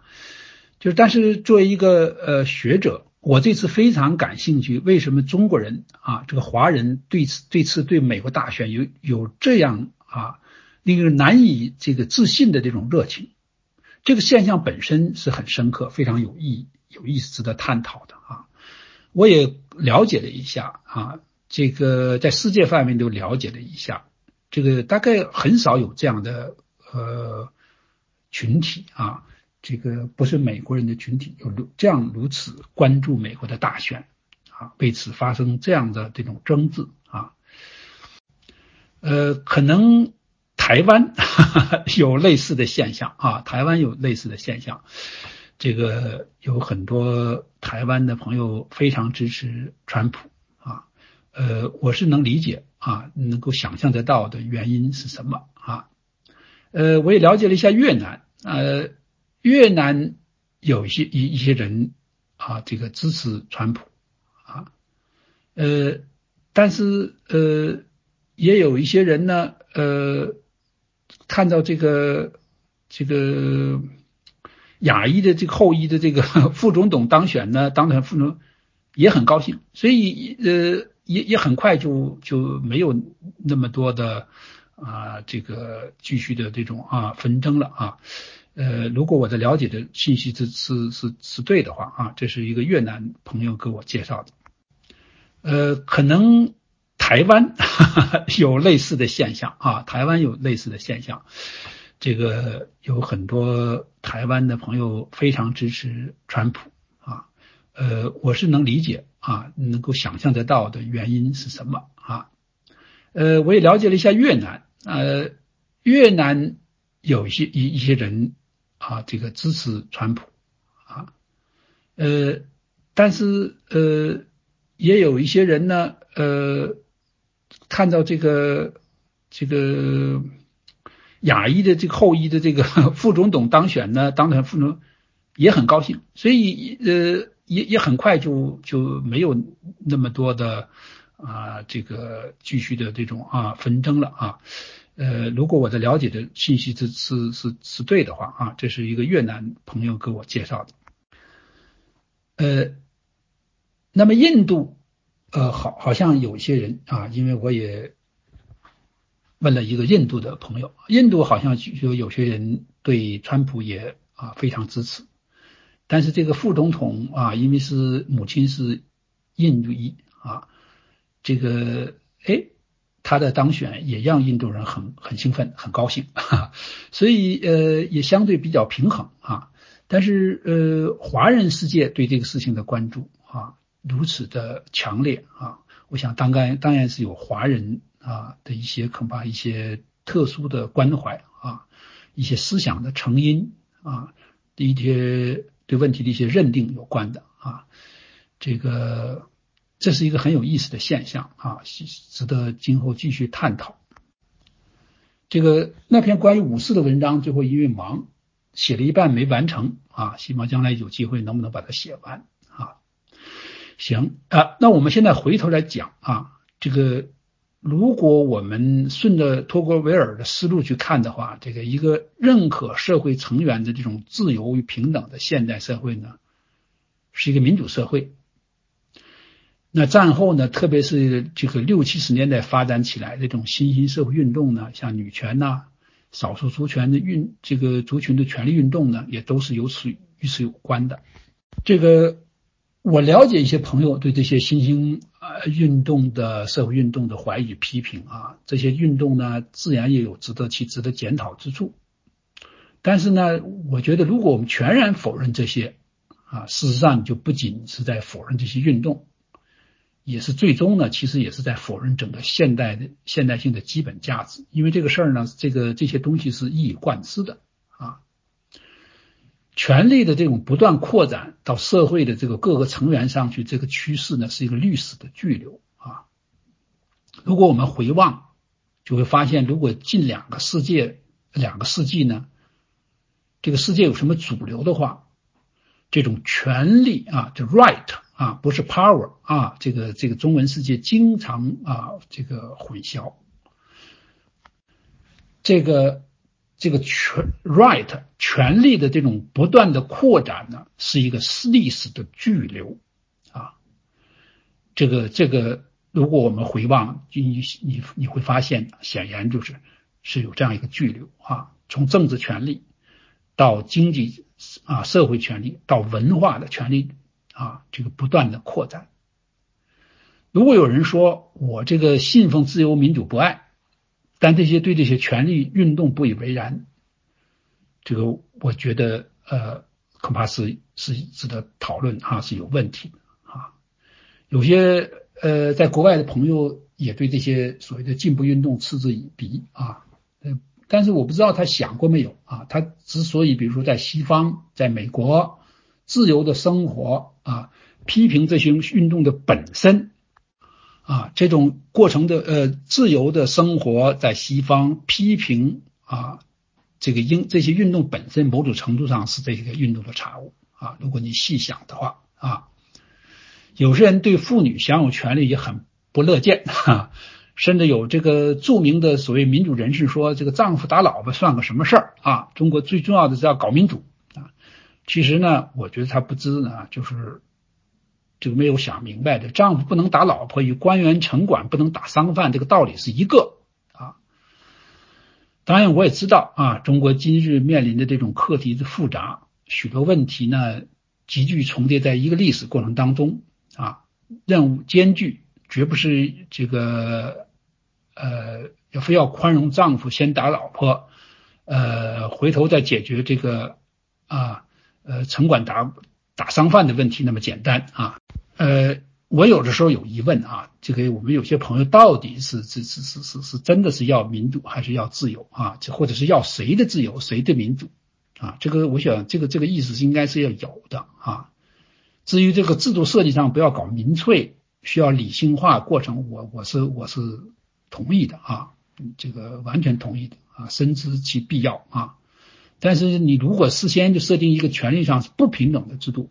就但是作为一个呃学者，我这次非常感兴趣，为什么中国人啊这个华人对此对此对美国大选有有这样啊令人难以这个自信的这种热情？这个现象本身是很深刻，非常有意义有意思、值得探讨的啊。我也了解了一下啊。这个在世界范围都了解了一下，这个大概很少有这样的呃群体啊，这个不是美国人的群体有这样如此关注美国的大选啊，为此发生这样的这种争执啊，呃，可能台湾 有类似的现象啊，台湾有类似的现象，这个有很多台湾的朋友非常支持川普啊。呃，我是能理解啊，能够想象得到的原因是什么啊？呃，我也了解了一下越南，呃，越南有一些一一些人啊，这个支持川普啊，呃，但是呃，也有一些人呢，呃，看到这个这个亚裔的这个后裔的这个 副总统当选呢，当选副总也很高兴，所以呃。也也很快就就没有那么多的啊这个继续的这种啊纷争了啊呃如果我的了解的信息是是是是对的话啊这是一个越南朋友给我介绍的呃可能台湾有类似的现象啊台湾有类似的现象这个有很多台湾的朋友非常支持川普啊呃我是能理解。啊，能够想象得到的原因是什么啊？呃，我也了解了一下越南，呃，越南有一些一一些人啊，这个支持川普啊，呃，但是呃，也有一些人呢，呃，看到这个这个亚裔的这个后裔的这个副总统当选呢，当选副总也很高兴，所以呃。也也很快就就没有那么多的啊这个继续的这种啊纷争了啊呃如果我的了解的信息是是是是对的话啊这是一个越南朋友给我介绍的呃那么印度呃好好像有些人啊因为我也问了一个印度的朋友印度好像就有些人对川普也啊非常支持。但是这个副总统啊，因为是母亲是印度裔啊，这个哎，他的当选也让印度人很很兴奋，很高兴，哈 所以呃也相对比较平衡啊。但是呃，华人世界对这个事情的关注啊如此的强烈啊，我想当然当然是有华人啊的一些恐怕一些特殊的关怀啊，一些思想的成因啊，一些。对问题的一些认定有关的啊。这个这是一个很有意思的现象啊，值得今后继续探讨。这个那篇关于五四的文章，最后因为忙写了一半没完成啊，希望将来有机会能不能把它写完啊？行啊，那我们现在回头来讲啊，这个。如果我们顺着托格维尔的思路去看的话，这个一个认可社会成员的这种自由与平等的现代社会呢，是一个民主社会。那战后呢，特别是这个六七十年代发展起来这种新兴社会运动呢，像女权呐、少数族权的运这个族群的权利运动呢，也都是由此与此有关的。这个。我了解一些朋友对这些新兴呃运动的社会运动的怀疑批评啊，这些运动呢自然也有值得其值得检讨之处。但是呢，我觉得如果我们全然否认这些啊，事实上就不仅是在否认这些运动，也是最终呢，其实也是在否认整个现代的现代性的基本价值。因为这个事儿呢，这个这些东西是一以贯之的啊。权力的这种不断扩展到社会的这个各个成员上去，这个趋势呢是一个历史的巨流啊。如果我们回望，就会发现，如果近两个世界、两个世纪呢，这个世界有什么主流的话，这种权力啊，就 right 啊，不是 power 啊，这个这个中文世界经常啊这个混淆，这个。这个权 right 权力的这种不断的扩展呢，是一个历史的巨流啊。这个这个，如果我们回望，你你你会发现，显然就是是有这样一个巨流啊。从政治权力到经济啊社会权力到文化的权利啊，这个不断的扩展。如果有人说我这个信奉自由民主不爱。但这些对这些权利运动不以为然，这个我觉得呃恐怕是是值得讨论啊，是有问题的啊。有些呃在国外的朋友也对这些所谓的进步运动嗤之以鼻啊，呃，但是我不知道他想过没有啊。他之所以比如说在西方，在美国自由的生活啊，批评这些运动的本身。啊，这种过程的呃自由的生活在西方批评啊，这个英这些运动本身某种程度上是这个运动的产物啊。如果你细想的话啊，有些人对妇女享有权利也很不乐见哈，甚至有这个著名的所谓民主人士说，这个丈夫打老婆算个什么事儿啊？中国最重要的是要搞民主。其实呢，我觉得他不知呢，就是。这个没有想明白的，丈夫不能打老婆，与官员城管不能打商贩，这个道理是一个啊。当然，我也知道啊，中国今日面临的这种课题的复杂，许多问题呢急剧重叠在一个历史过程当中啊，任务艰巨，绝不是这个呃要非要宽容丈夫先打老婆，呃回头再解决这个啊呃城管打。打商贩的问题那么简单啊？呃，我有的时候有疑问啊，这个我们有些朋友到底是是是是是是真的是要民主还是要自由啊？这或者是要谁的自由谁的民主啊？这个我想这个这个意思应该是要有的啊。至于这个制度设计上不要搞民粹，需要理性化过程，我我是我是同意的啊，这个完全同意的啊，深知其必要啊。但是你如果事先就设定一个权利上是不平等的制度，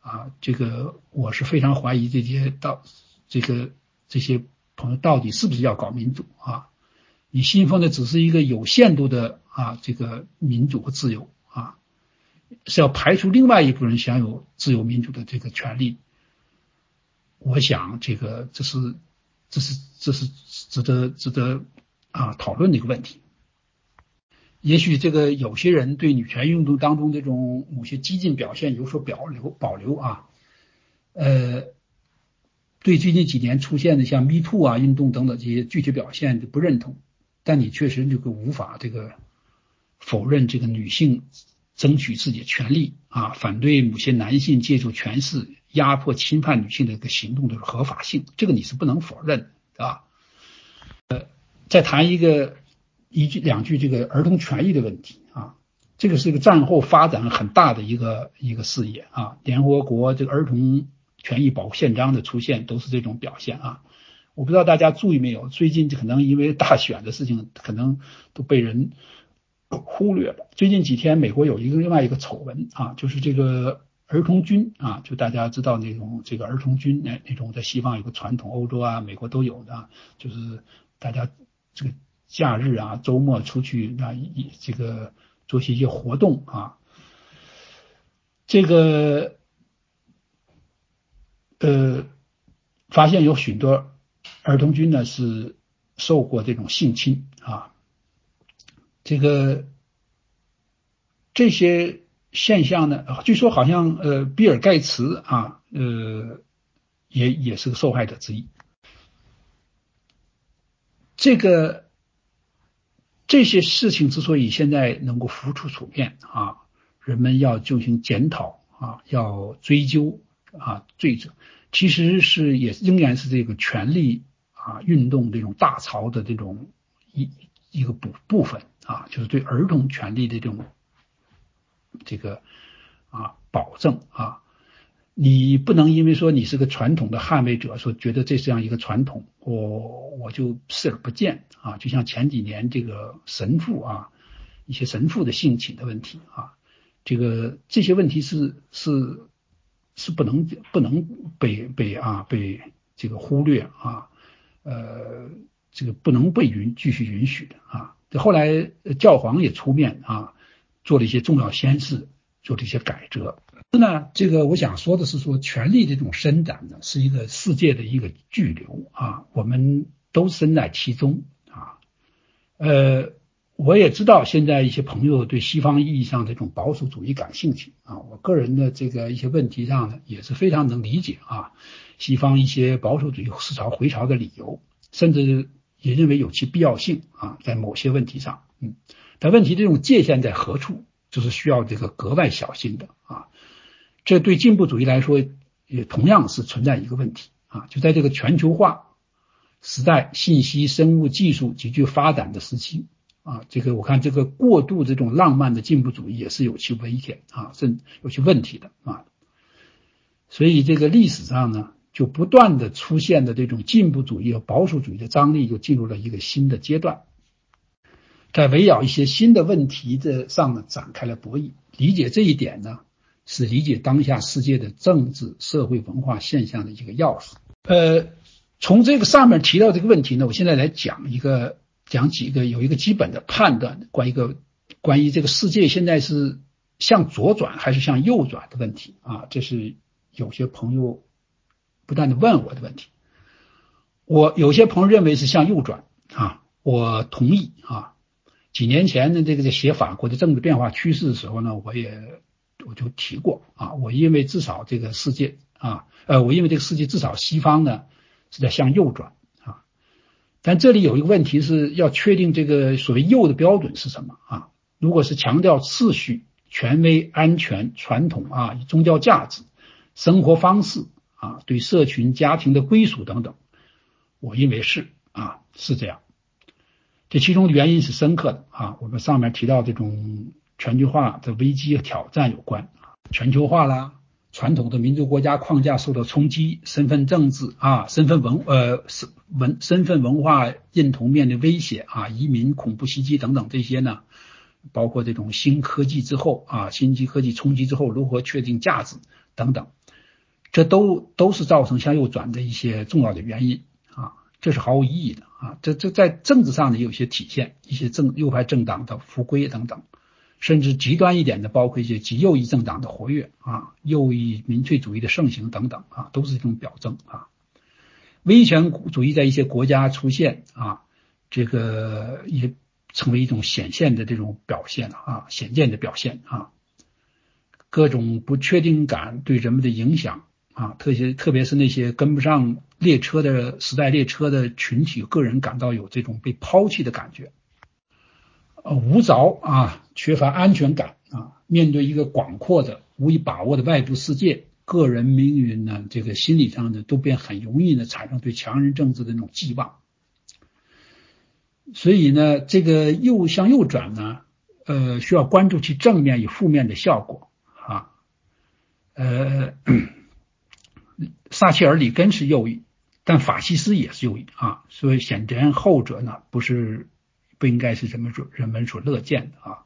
啊，这个我是非常怀疑这些到这个这些朋友到底是不是要搞民主啊？你信奉的只是一个有限度的啊这个民主和自由啊，是要排除另外一部分人享有自由民主的这个权利。我想这个这是这是这是值得值得啊讨论的一个问题。也许这个有些人对女权运动当中这种某些激进表现有所保留保留啊，呃，对最近几年出现的像 Me Too 啊运动等等这些具体表现就不认同，但你确实这个无法这个否认这个女性争取自己的权利啊，反对某些男性借助权势压迫侵犯女性的一个行动的合法性，这个你是不能否认的啊。呃，再谈一个。一句两句这个儿童权益的问题啊，这个是一个战后发展很大的一个一个事业啊。联合国这个儿童权益保护宪章的出现都是这种表现啊。我不知道大家注意没有，最近可能因为大选的事情，可能都被人忽略了。最近几天，美国有一个另外一个丑闻啊，就是这个儿童军啊，就大家知道那种这个儿童军那那种在西方有个传统，欧洲啊、美国都有的，就是大家这个假日啊、周末出去啊一这个做些一些活动啊，这个呃发现有许多。儿童军呢是受过这种性侵啊，这个这些现象呢，据说好像呃比尔盖茨啊呃也也是个受害者之一。这个这些事情之所以现在能够浮出水面啊，人们要进行检讨啊，要追究啊罪责，其实是也仍然是这个权力。啊，运动这种大潮的这种一一个部部分啊，就是对儿童权利的这种这个啊保证啊，你不能因为说你是个传统的捍卫者，说觉得这是这样一个传统，我我就视而不见啊。就像前几年这个神父啊，一些神父的性侵的问题啊，这个这些问题是是是不能不能被被啊被这个忽略啊。呃，这个不能被允继续允许的啊！这后来教皇也出面啊，做了一些重要宣誓，做了一些改革。那这个我想说的是，说权力这种伸展呢，是一个世界的一个巨流啊，我们都身在其中啊。呃，我也知道现在一些朋友对西方意义上这种保守主义感兴趣啊，我个人的这个一些问题上呢，也是非常能理解啊。西方一些保守主义思潮回潮的理由，甚至也认为有其必要性啊，在某些问题上，嗯，但问题这种界限在何处，就是需要这个格外小心的啊。这对进步主义来说，也同样是存在一个问题啊，就在这个全球化时代、信息生物技术急剧发展的时期啊，这个我看这个过度这种浪漫的进步主义也是有其危险啊，甚有其问题的啊。所以这个历史上呢。就不断的出现的这种进步主义和保守主义的张力，就进入了一个新的阶段，在围绕一些新的问题的上呢展开了博弈。理解这一点呢，是理解当下世界的政治、社会、文化现象的一个钥匙。呃，从这个上面提到这个问题呢，我现在来讲一个，讲几个有一个基本的判断，关于一个关于这个世界现在是向左转还是向右转的问题啊，这是有些朋友。不断的问我的问题，我有些朋友认为是向右转啊，我同意啊。几年前呢，这个在写法国的政治变化趋势的时候呢，我也我就提过啊，我因为至少这个世界啊，呃，我因为这个世界至少西方呢是在向右转啊。但这里有一个问题是要确定这个所谓右的标准是什么啊？如果是强调秩序、权威、安全、传统啊、宗教价值、生活方式。啊，对社群、家庭的归属等等，我认为是啊，是这样。这其中的原因是深刻的啊。我们上面提到这种全球化的危机和挑战有关啊，全球化啦，传统的民族国家框架受到冲击，身份政治啊，身份文呃身文身份文化认同面临威胁啊，移民、恐怖袭击等等这些呢，包括这种新科技之后啊，新级科技冲击之后如何确定价值等等。这都都是造成向右转的一些重要的原因啊，这是毫无意义的啊。这这在政治上呢有些体现，一些政右派政党的复归等等，甚至极端一点的，包括一些极右翼政党的活跃啊，右翼民粹主义的盛行等等啊，都是这种表征啊。威权主义在一些国家出现啊，这个也成为一种显现的这种表现啊，显见的表现啊。各种不确定感对人们的影响。啊，特别特别是那些跟不上列车的时代列车的群体，个人感到有这种被抛弃的感觉，呃，无着啊，缺乏安全感啊，面对一个广阔的、无以把握的外部世界，个人命运呢，这个心理上呢，都变很容易呢产生对强人政治的那种寄望。所以呢，这个右向右转呢，呃需要关注其正面与负面的效果啊，呃，撒切尔里根是右翼，但法西斯也是右翼啊，所以显然后者呢不是不应该是人们所人们所乐见的啊。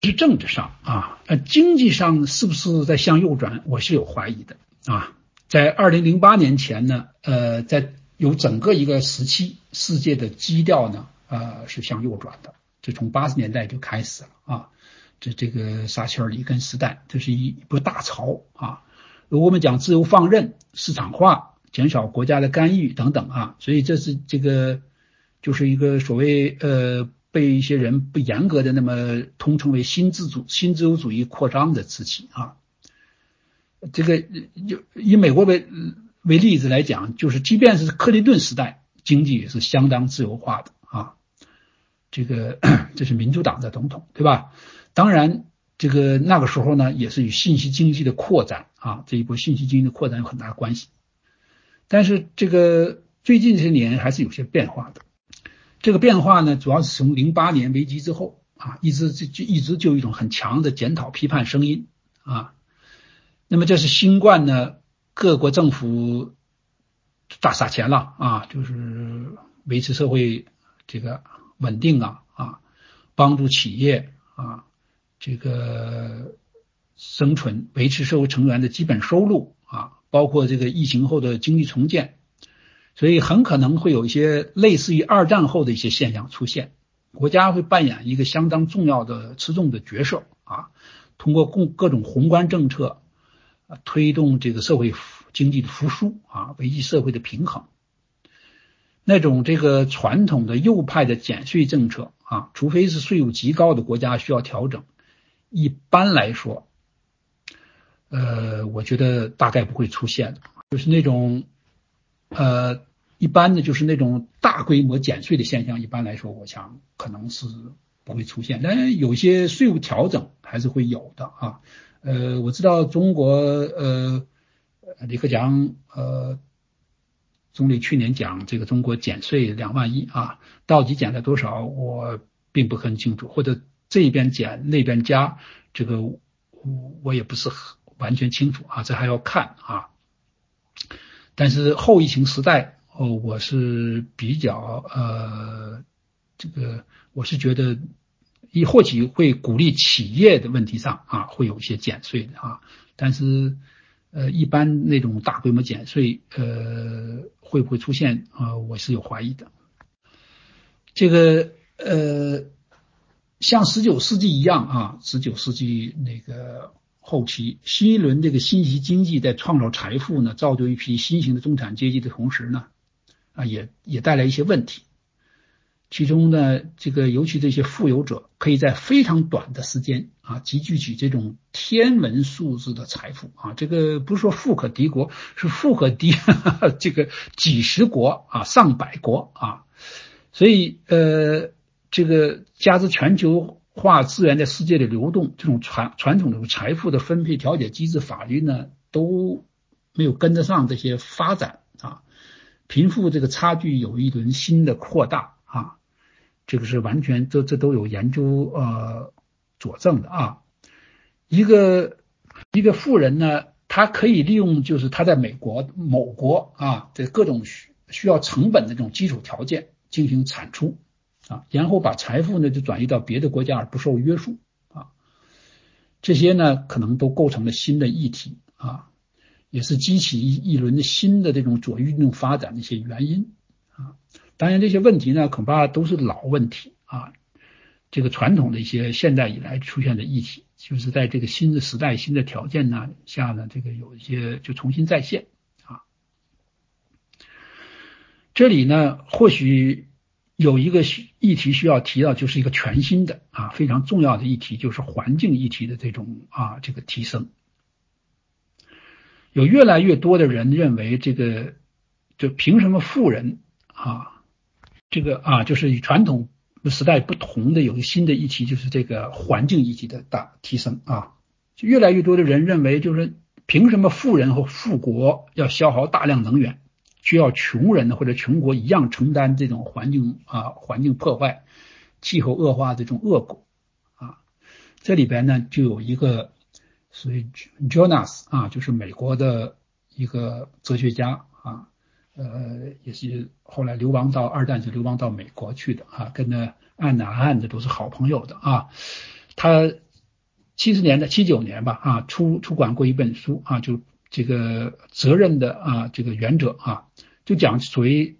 是政治上啊，呃，经济上是不是在向右转？我是有怀疑的啊。在二零零八年前呢，呃，在有整个一个时期，世界的基调呢，呃，是向右转的。这从八十年代就开始了啊。这这个撒切尔里根时代，这是一波大潮啊。如果我们讲自由放任、市场化、减少国家的干预等等啊，所以这是这个就是一个所谓呃。被一些人不严格的那么通称为新自主、新自由主义扩张的时期啊，这个就以美国为为例子来讲，就是即便是克林顿时代，经济也是相当自由化的啊，这个 这是民主党的总统对吧？当然，这个那个时候呢，也是与信息经济的扩展啊，这一波信息经济的扩展有很大关系。但是这个最近这些年还是有些变化的。这个变化呢，主要是从零八年危机之后啊，一直就就一直就有一种很强的检讨批判声音啊。那么这是新冠呢，各国政府大撒钱了啊，就是维持社会这个稳定啊啊，帮助企业啊这个生存，维持社会成员的基本收入啊，包括这个疫情后的经济重建。所以很可能会有一些类似于二战后的一些现象出现，国家会扮演一个相当重要的持重的角色啊，通过共各种宏观政策啊推动这个社会经济的复苏啊，维系社会的平衡。那种这个传统的右派的减税政策啊，除非是税务极高的国家需要调整，一般来说，呃，我觉得大概不会出现的，就是那种呃。一般的就是那种大规模减税的现象，一般来说，我想可能是不会出现。但有些税务调整还是会有的啊。呃，我知道中国呃，李克强呃总理去年讲这个中国减税两万亿啊，到底减了多少，我并不很清楚。或者这边减那边加，这个我也不是很完全清楚啊，这还要看啊。但是后疫情时代。哦，我是比较呃，这个我是觉得，一或许会鼓励企业的问题上啊，会有一些减税的啊，但是呃，一般那种大规模减税呃，会不会出现啊？我是有怀疑的。这个呃，像十九世纪一样啊，十九世纪那个后期，新一轮这个信息经济在创造财富呢，造就一批新型的中产阶级的同时呢。啊，也也带来一些问题，其中呢，这个尤其这些富有者可以在非常短的时间啊，集聚起这种天文数字的财富啊，这个不是说富可敌国，是富可敌这个几十国啊，上百国啊，所以呃，这个加之全球化资源在世界的流动，这种传传统的财富的分配调节机制法律呢，都没有跟得上这些发展。贫富这个差距有一轮新的扩大啊，这个是完全这这都有研究呃佐证的啊。一个一个富人呢，他可以利用就是他在美国某国啊的各种需需要成本的这种基础条件进行产出啊，然后把财富呢就转移到别的国家而不受约束啊，这些呢可能都构成了新的议题啊。也是激起一一轮的新的这种左运动发展的一些原因啊，当然这些问题呢恐怕都是老问题啊，这个传统的一些现代以来出现的议题，就是在这个新的时代、新的条件呢下呢，这个有一些就重新再现啊。这里呢或许有一个议题需要提到，就是一个全新的啊非常重要的议题，就是环境议题的这种啊这个提升。有越来越多的人认为，这个就凭什么富人啊，这个啊，就是与传统时代不同的有一个新的议题，就是这个环境议题的大提升啊。就越来越多的人认为，就是凭什么富人和富国要消耗大量能源，需要穷人或者穷国一样承担这种环境啊环境破坏、气候恶化这种恶果啊？这里边呢就有一个所以 Jonas 啊，就是美国的一个哲学家啊，呃，也是后来流亡到二战就流亡到美国去的啊，跟那安娜汉的都是好朋友的啊。他七十年代七九年吧啊，出出版过一本书啊，就这个责任的啊这个原则啊，就讲所谓。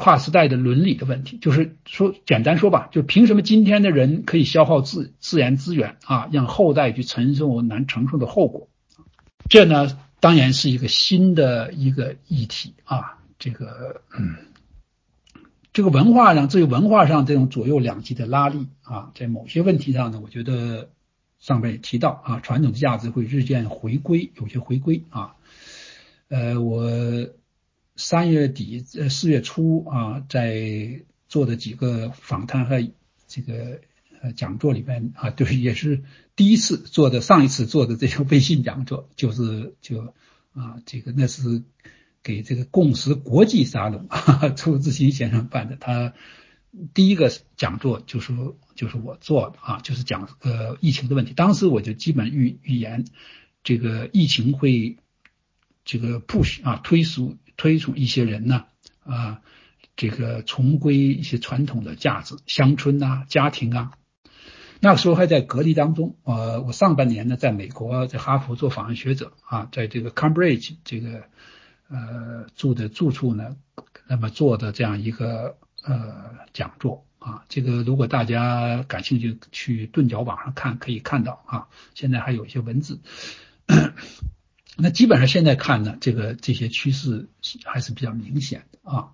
跨时代的伦理的问题，就是说，简单说吧，就凭什么今天的人可以消耗自自然资源啊，让后代去承受难承受的后果？这呢，当然是一个新的一个议题啊。这个，嗯，这个文化上，这个文化上这种左右两极的拉力啊，在某些问题上呢，我觉得上面也提到啊，传统的价值会日渐回归，有些回归啊。呃，我。三月底呃四月初啊，在做的几个访谈和这个呃讲座里边啊，对，也是第一次做的，上一次做的这个微信讲座，就是就啊这个那是给这个共识国际沙龙周志新先生办的，他第一个讲座就是就是我做的啊，就是讲呃疫情的问题，当时我就基本预预言这个疫情会这个 push 啊推出。推崇一些人呢，啊，这个重归一些传统的价值，乡村呐，家庭啊。那个时候还在隔离当中，呃，我上半年呢，在美国，在哈佛做访问学者啊，在这个 Cambridge 这个呃住的住处呢，那么做的这样一个呃讲座啊，这个如果大家感兴趣，去钝角网上看可以看到啊，现在还有一些文字。那基本上现在看呢，这个这些趋势还是比较明显的啊。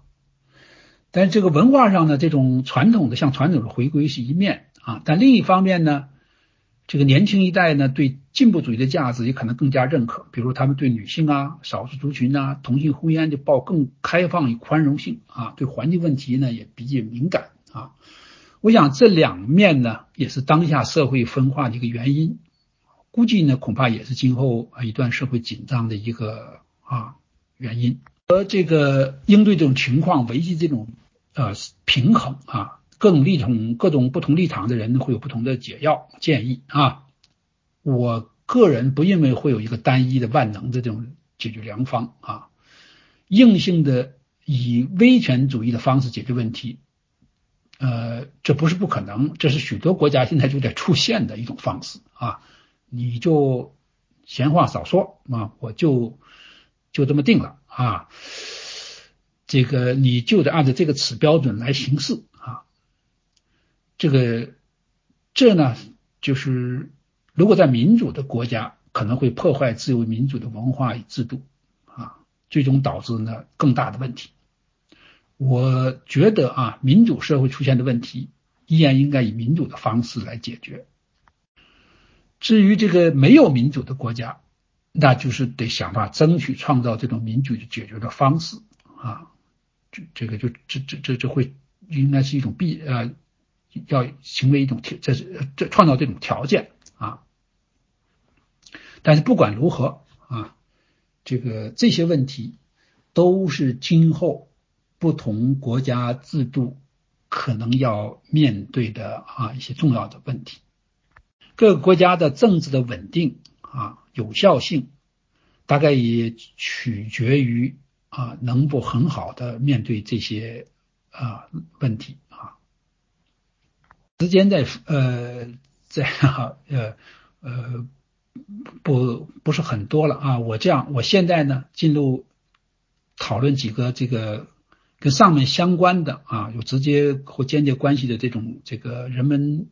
但是这个文化上呢，这种传统的向传统的回归是一面啊，但另一方面呢，这个年轻一代呢，对进步主义的价值也可能更加认可，比如他们对女性啊、少数族群啊、同性婚姻就抱更开放与宽容性啊，对环境问题呢也比较敏感啊。我想这两面呢，也是当下社会分化的一个原因。估计呢，恐怕也是今后啊一段社会紧张的一个啊原因。而这个应对这种情况，维系这种呃平衡啊，各种立场、各种不同立场的人会有不同的解药建议啊。我个人不认为会有一个单一的万能的这种解决良方啊。硬性的以威权主义的方式解决问题，呃，这不是不可能，这是许多国家现在就在出现的一种方式啊。你就闲话少说啊，我就就这么定了啊，这个你就得按照这个此标准来行事啊。这个这呢，就是如果在民主的国家，可能会破坏自由民主的文化与制度啊，最终导致呢更大的问题。我觉得啊，民主社会出现的问题，依然应该以民主的方式来解决。至于这个没有民主的国家，那就是得想法争取创造这种民主的解决的方式啊，这这个就这这这就会应该是一种必呃要成为一种条，这是这创造这种条件啊。但是不管如何啊，这个这些问题都是今后不同国家制度可能要面对的啊一些重要的问题。各个国家的政治的稳定啊有效性，大概也取决于啊能否很好的面对这些啊问题啊。时间在呃在哈呃呃不不是很多了啊。我这样，我现在呢进入讨论几个这个跟上面相关的啊有直接或间接关系的这种这个人们。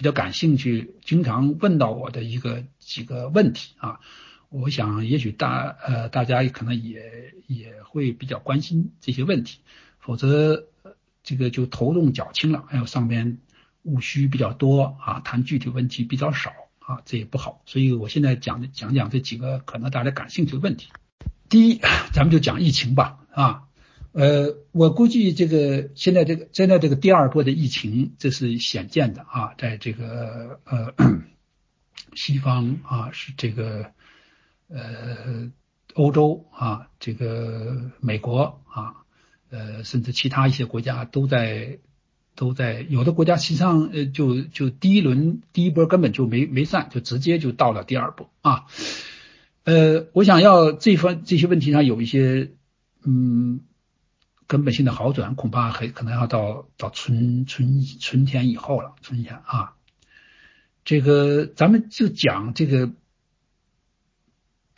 比较感兴趣，经常问到我的一个几个问题啊，我想也许大呃大家可能也也会比较关心这些问题，否则这个就头重脚轻了，还有上边务虚比较多啊，谈具体问题比较少啊，这也不好，所以我现在讲讲讲这几个可能大家感兴趣的问题。第一，咱们就讲疫情吧啊。呃，我估计这个现在这个现在这个第二波的疫情，这是显见的啊，在这个呃西方啊，是这个呃欧洲啊，这个美国啊，呃甚至其他一些国家都在都在有的国家实际上呃就就第一轮第一波根本就没没散，就直接就到了第二波啊。呃，我想要这方这些问题上有一些嗯根本性的好转，恐怕还可能要到到春春春天以后了，春天啊。这个咱们就讲这个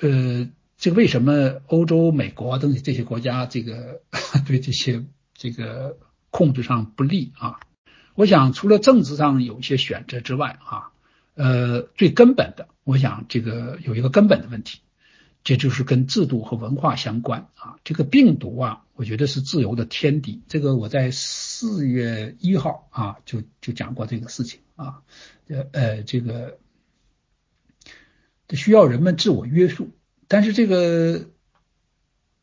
呃。这个为什么欧洲、美国等这些国家这个 对这些这个控制上不利啊？我想除了政治上有一些选择之外啊，呃，最根本的，我想这个有一个根本的问题，这就是跟制度和文化相关啊。这个病毒啊，我觉得是自由的天敌。这个我在四月一号啊就就讲过这个事情啊，呃呃，这个这需要人们自我约束。但是这个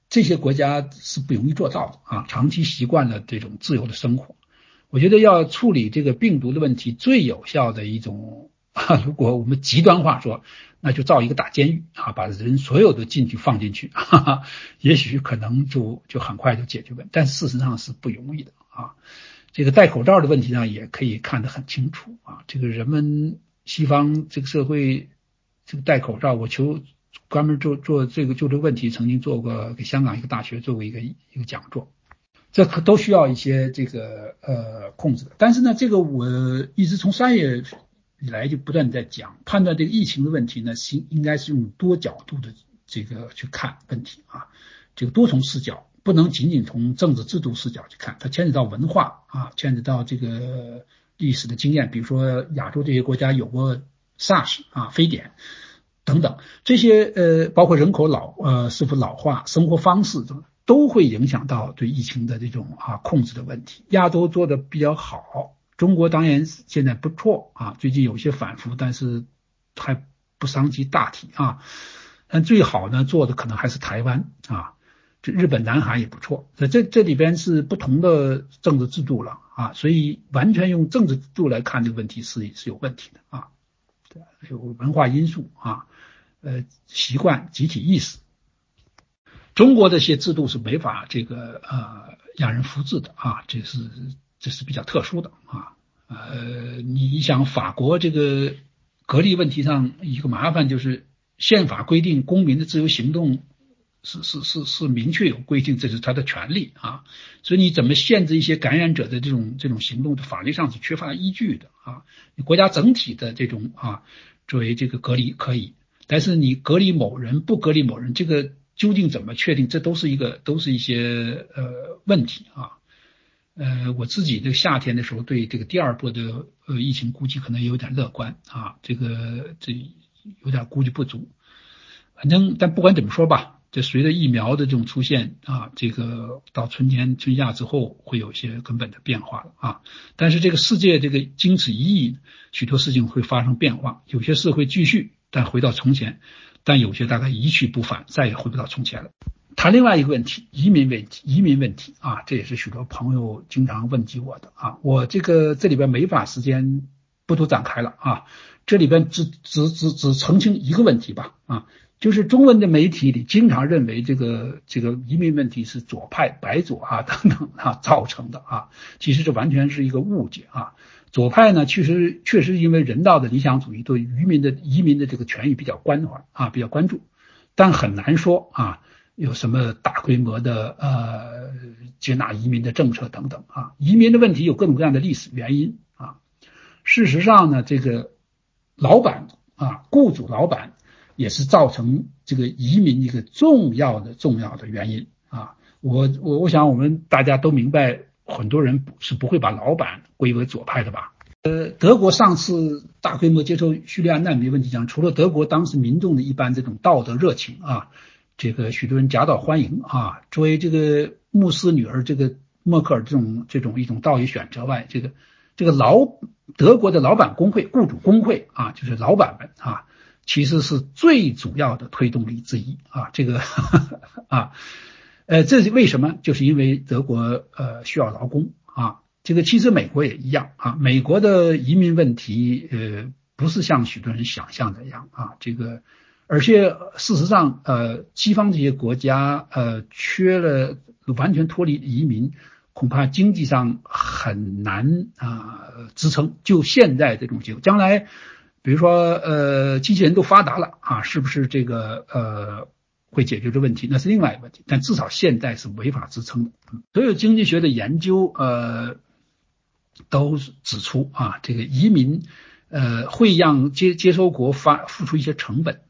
这些国家是不容易做到的啊，长期习惯了这种自由的生活，我觉得要处理这个病毒的问题，最有效的一种，如果我们极端化说，那就造一个大监狱啊，把人所有的进去放进去，哈哈，也许可能就就很快就解决问题，但事实上是不容易的啊。这个戴口罩的问题上也可以看得很清楚啊，这个人们西方这个社会这个戴口罩，我求。专门做做这个就这个问题，曾经做过给香港一个大学做过一个一个讲座，这可都需要一些这个呃控制。但是呢，这个我一直从三月以来就不断在讲，判断这个疫情的问题呢，应应该是用多角度的这个去看问题啊，这个多重视角，不能仅仅从政治制度视角去看，它牵扯到文化啊，牵扯到这个历史的经验，比如说亚洲这些国家有过 SARS 啊，非典。等等，这些呃，包括人口老呃是否老化、生活方式等，都会影响到对疫情的这种啊控制的问题。亚洲做的比较好，中国当然现在不错啊，最近有些反复，但是还不伤及大体啊。但最好呢做的可能还是台湾啊，这日本、南韩也不错。这这这里边是不同的政治制度了啊，所以完全用政治制度来看这个问题是是有问题的啊，对，有文化因素啊。呃，习惯集体意识，中国这些制度是没法这个呃让人复制的啊，这是这是比较特殊的啊。呃，你想法国这个隔离问题上一个麻烦就是宪法规定公民的自由行动是是是是明确有规定，这是他的权利啊。所以你怎么限制一些感染者的这种这种行动，法律上是缺乏依据的啊。国家整体的这种啊作为这个隔离可以。但是你隔离某人不隔离某人，这个究竟怎么确定？这都是一个都是一些呃问题啊。呃，我自己这夏天的时候对这个第二波的呃疫情估计可能有点乐观啊，这个这有点估计不足。反正但不管怎么说吧，这随着疫苗的这种出现啊，这个到春天春夏之后会有一些根本的变化了啊。但是这个世界这个经此一役，许多事情会发生变化，有些事会继续。但回到从前，但有些大概一去不返，再也回不到从前了。谈另外一个问题，移民问题，移民问题啊，这也是许多朋友经常问及我的啊。我这个这里边没法时间不都展开了啊。这里边只只只只澄清一个问题吧啊，就是中文的媒体里经常认为这个这个移民问题是左派白左啊等等啊造成的啊，其实这完全是一个误解啊。左派呢，确实确实因为人道的理想主义对渔民的移民的这个权益比较关怀啊，比较关注，但很难说啊有什么大规模的呃接纳移民的政策等等啊。移民的问题有各种各样的历史原因啊。事实上呢，这个老板啊，雇主老板也是造成这个移民一个重要的重要的原因啊。我我我想我们大家都明白。很多人是不会把老板归为左派的吧？呃，德国上次大规模接受叙利亚难民问题上，除了德国当时民众的一般这种道德热情啊，这个许多人夹道欢迎啊，作为这个牧师女儿这个默克尔这种这种一种道义选择外，这个这个老德国的老板工会、雇主工会啊，就是老板们啊，其实是最主要的推动力之一啊，这个 啊。呃，这是为什么？就是因为德国呃需要劳工啊，这个其实美国也一样啊。美国的移民问题呃不是像许多人想象的一样啊，这个而且事实上呃西方这些国家呃缺了完全脱离移民，恐怕经济上很难啊支撑。就现在这种结果，将来比如说呃机器人都发达了啊，是不是这个呃会解决这问题？那是另外一个问题。但至少现在是没法支撑的。所有经济学的研究呃都指出啊，这个移民呃会让接接收国发付出一些成本，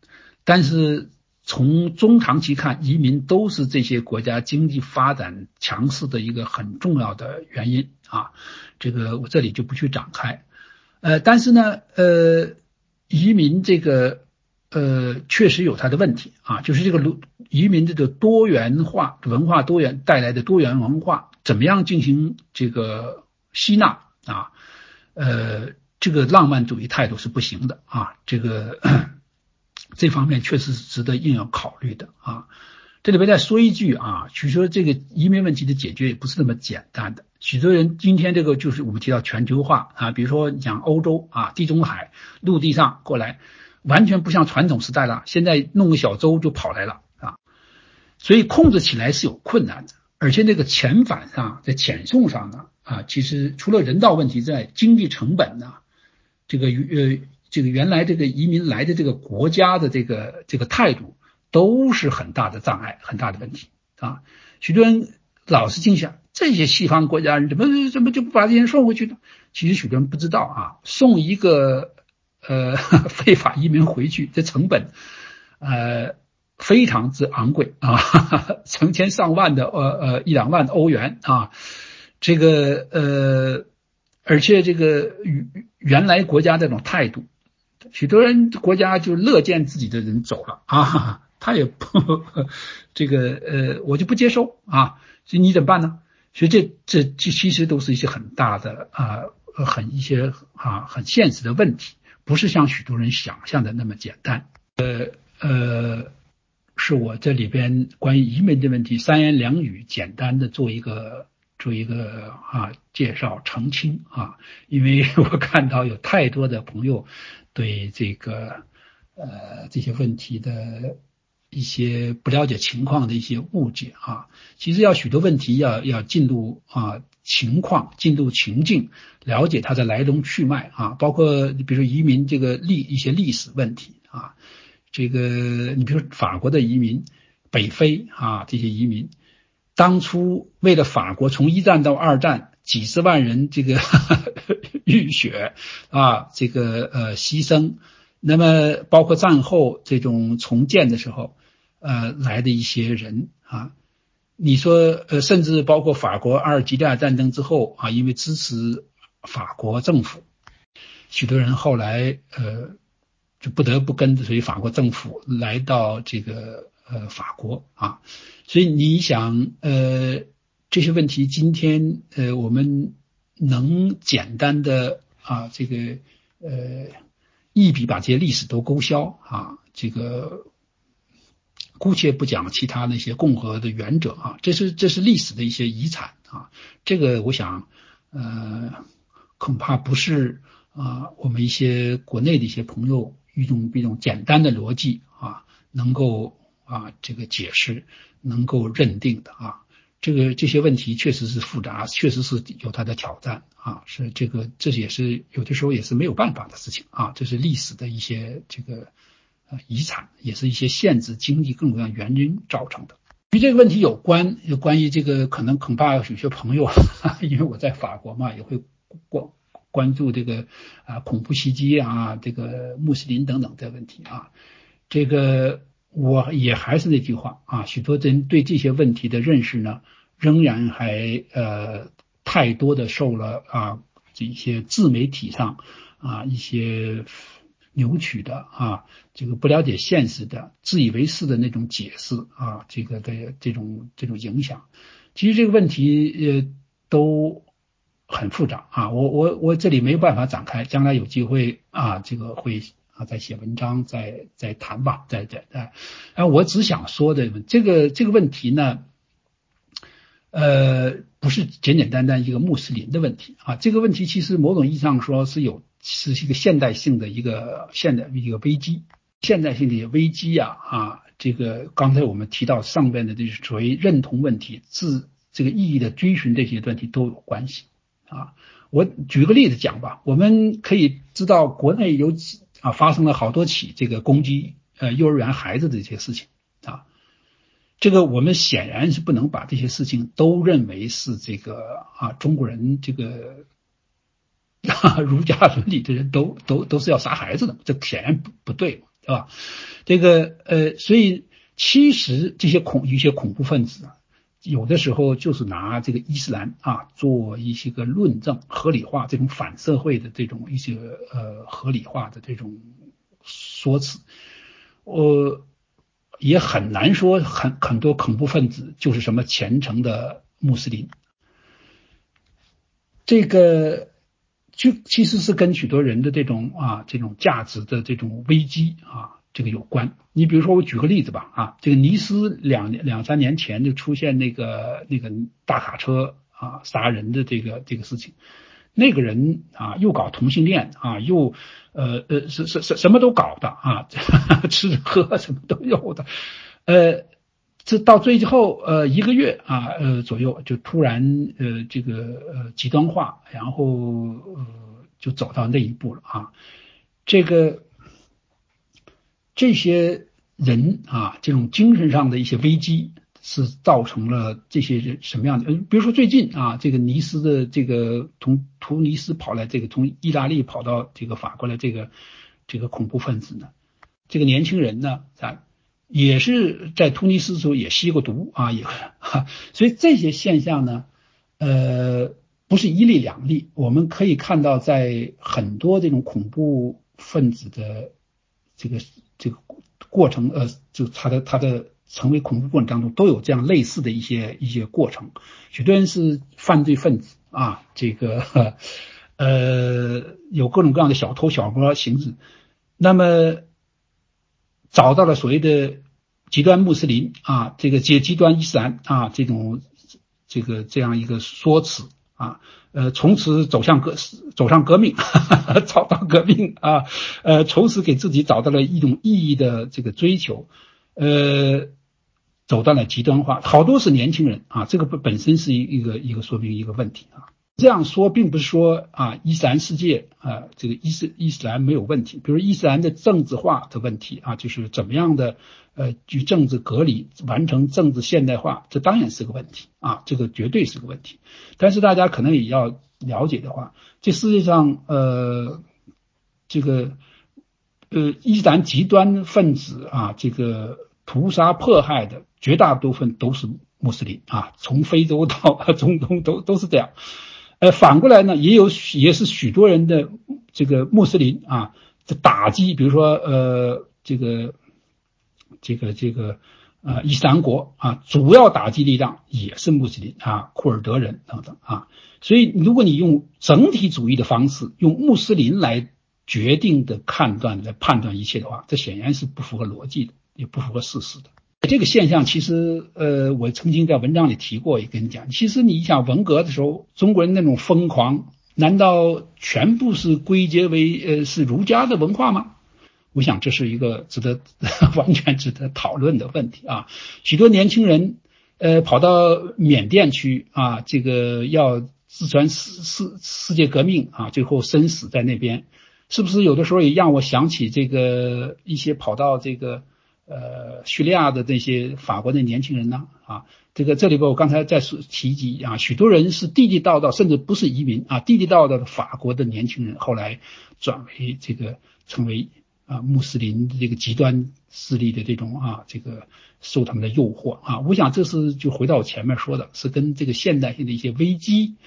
但是。从中长期看，移民都是这些国家经济发展强势的一个很重要的原因啊。这个我这里就不去展开。呃，但是呢，呃，移民这个呃确实有它的问题啊，就是这个移民这个多元化文化多元带来的多元文化，怎么样进行这个吸纳啊？呃，这个浪漫主义态度是不行的啊，这个。这方面确实是值得硬要考虑的啊！这里边再说一句啊，许多这个移民问题的解决也不是那么简单的。许多人今天这个就是我们提到全球化啊，比如说讲欧洲啊，地中海陆地上过来，完全不像传统时代了，现在弄个小舟就跑来了啊，所以控制起来是有困难的。而且那个遣返上，在遣送上呢啊，其实除了人道问题之外，经济成本呢，这个呃。这个原来这个移民来的这个国家的这个这个态度都是很大的障碍，很大的问题啊！许多人老是净想，这些西方国家人怎么怎么就不把这些人送回去呢？其实许多人不知道啊，送一个呃 非法移民回去，这成本呃非常之昂贵啊，成千上万的呃呃一两万欧元啊，这个呃而且这个原原来国家这种态度。许多人国家就乐见自己的人走了啊，他也不 这个呃，我就不接受啊，所以你怎么办呢？所以这这这其实都是一些很大的啊，很一些啊很现实的问题，不是像许多人想象的那么简单。呃呃，是我这里边关于移民的问题三言两语简单的做一个做一个啊介绍澄清啊，因为 我看到有太多的朋友。对这个呃这些问题的一些不了解情况的一些误解啊，其实要许多问题要要进入啊情况进入情境，了解它的来龙去脉啊，包括比如说移民这个历一些历史问题啊，这个你比如法国的移民北非啊这些移民，当初为了法国从一战到二战几十万人这个。浴血啊，这个呃牺牲，那么包括战后这种重建的时候，呃来的一些人啊，你说呃甚至包括法国阿尔及利亚战争之后啊，因为支持法国政府，许多人后来呃就不得不跟随法国政府来到这个呃法国啊，所以你想呃这些问题今天呃我们。能简单的啊，这个呃，一笔把这些历史都勾销啊，这个姑且不讲其他那些共和的原则啊，这是这是历史的一些遗产啊，这个我想呃，恐怕不是啊，我们一些国内的一些朋友一种一种简单的逻辑啊，能够啊这个解释，能够认定的啊。这个这些问题确实是复杂，确实是有它的挑战啊，是这个这也是有的时候也是没有办法的事情啊，这是历史的一些这个呃遗产，也是一些限制经济各种各样原因造成的。与这个问题有关，有关于这个可能恐怕有些朋友，因为我在法国嘛，也会关关注这个啊恐怖袭击啊，这个穆斯林等等的问题啊，这个。我也还是那句话啊，许多人对这些问题的认识呢，仍然还呃太多的受了啊这些自媒体上啊一些扭曲的啊这个不了解现实的自以为是的那种解释啊这个的这种这种影响。其实这个问题呃都很复杂啊，我我我这里没有办法展开，将来有机会啊这个会。啊，在写文章，在在谈吧，在在在，啊，我只想说的这个这个问题呢，呃，不是简简单单一个穆斯林的问题啊，这个问题其实某种意义上说是有是一个现代性的一个现代一个危机，现代性的危机呀啊，这个刚才我们提到上边的这所谓认同问题、自这个意义的追寻这些问题都有关系啊。我举个例子讲吧，我们可以知道国内有几啊发生了好多起这个攻击呃幼儿园孩子的这些事情啊，这个我们显然是不能把这些事情都认为是这个啊中国人这个儒家伦理的人都都都是要杀孩子的，这显然不不对，对吧？这个呃，所以其实这些恐一些恐怖分子啊。有的时候就是拿这个伊斯兰啊做一些个论证，合理化这种反社会的这种一些呃合理化的这种说辞，我也很难说很很多恐怖分子就是什么虔诚的穆斯林，这个就其实是跟许多人的这种啊这种价值的这种危机啊。这个有关，你比如说我举个例子吧，啊，这个尼斯两两三年前就出现那个那个大卡车啊杀人的这个这个事情，那个人啊又搞同性恋啊，又呃呃什什什什么都搞的啊，吃喝什么都有的，呃，这到最后呃一个月啊呃左右就突然呃这个呃极端化，然后呃就走到那一步了啊，这个。这些人啊，这种精神上的一些危机，是造成了这些人什么样的？比如说最近啊，这个尼斯的这个从突尼斯跑来，这个从意大利跑到这个法国来，这个这个恐怖分子呢，这个年轻人呢，啊，也是在突尼斯的时候也吸过毒啊，也哈，所以这些现象呢，呃，不是一例两例，我们可以看到，在很多这种恐怖分子的这个。这个过程，呃，就他的他的成为恐怖过程当中，都有这样类似的一些一些过程。许多人是犯罪分子啊，这个呃有各种各样的小偷小摸形式，那么找到了所谓的极端穆斯林啊，这个极极端伊斯兰啊，这种这个这样一个说辞。啊，呃，从此走向革，走上革命，找到革命啊，呃，从此给自己找到了一种意义的这个追求，呃，走到了极端化，好多是年轻人啊，这个本本身是一一个一个说明一个问题啊。这样说并不是说啊，伊斯兰世界啊，这个伊斯伊斯兰没有问题。比如伊斯兰的政治化的问题啊，就是怎么样的呃，与政治隔离，完成政治现代化，这当然是个问题啊，这个绝对是个问题。但是大家可能也要了解的话，这世界上呃，这个呃，伊斯兰极端分子啊，这个屠杀迫害的绝大部分都是穆斯林啊，从非洲到 中东都都是这样。呃，反过来呢，也有也是许多人的这个穆斯林啊，这打击，比如说呃，这个这个这个呃伊斯兰国啊，主要打击力量也是穆斯林啊，库尔德人等等啊。所以，如果你用整体主义的方式，用穆斯林来决定的判断来判断一切的话，这显然是不符合逻辑的，也不符合事实的。这个现象其实，呃，我曾经在文章里提过，也跟你讲。其实你想，文革的时候，中国人那种疯狂，难道全部是归结为呃是儒家的文化吗？我想这是一个值得 完全值得讨论的问题啊。许多年轻人，呃，跑到缅甸去啊，这个要自传世世世界革命啊，最后生死在那边，是不是有的时候也让我想起这个一些跑到这个。呃，叙利亚的这些法国的年轻人呢，啊，这个这里边我刚才在说提及啊，许多人是地地道道，甚至不是移民啊，地地道道的法国的年轻人，后来转为这个成为啊穆斯林的这个极端势力的这种啊，这个受他们的诱惑啊，我想这是就回到我前面说的，是跟这个现代性的一些危机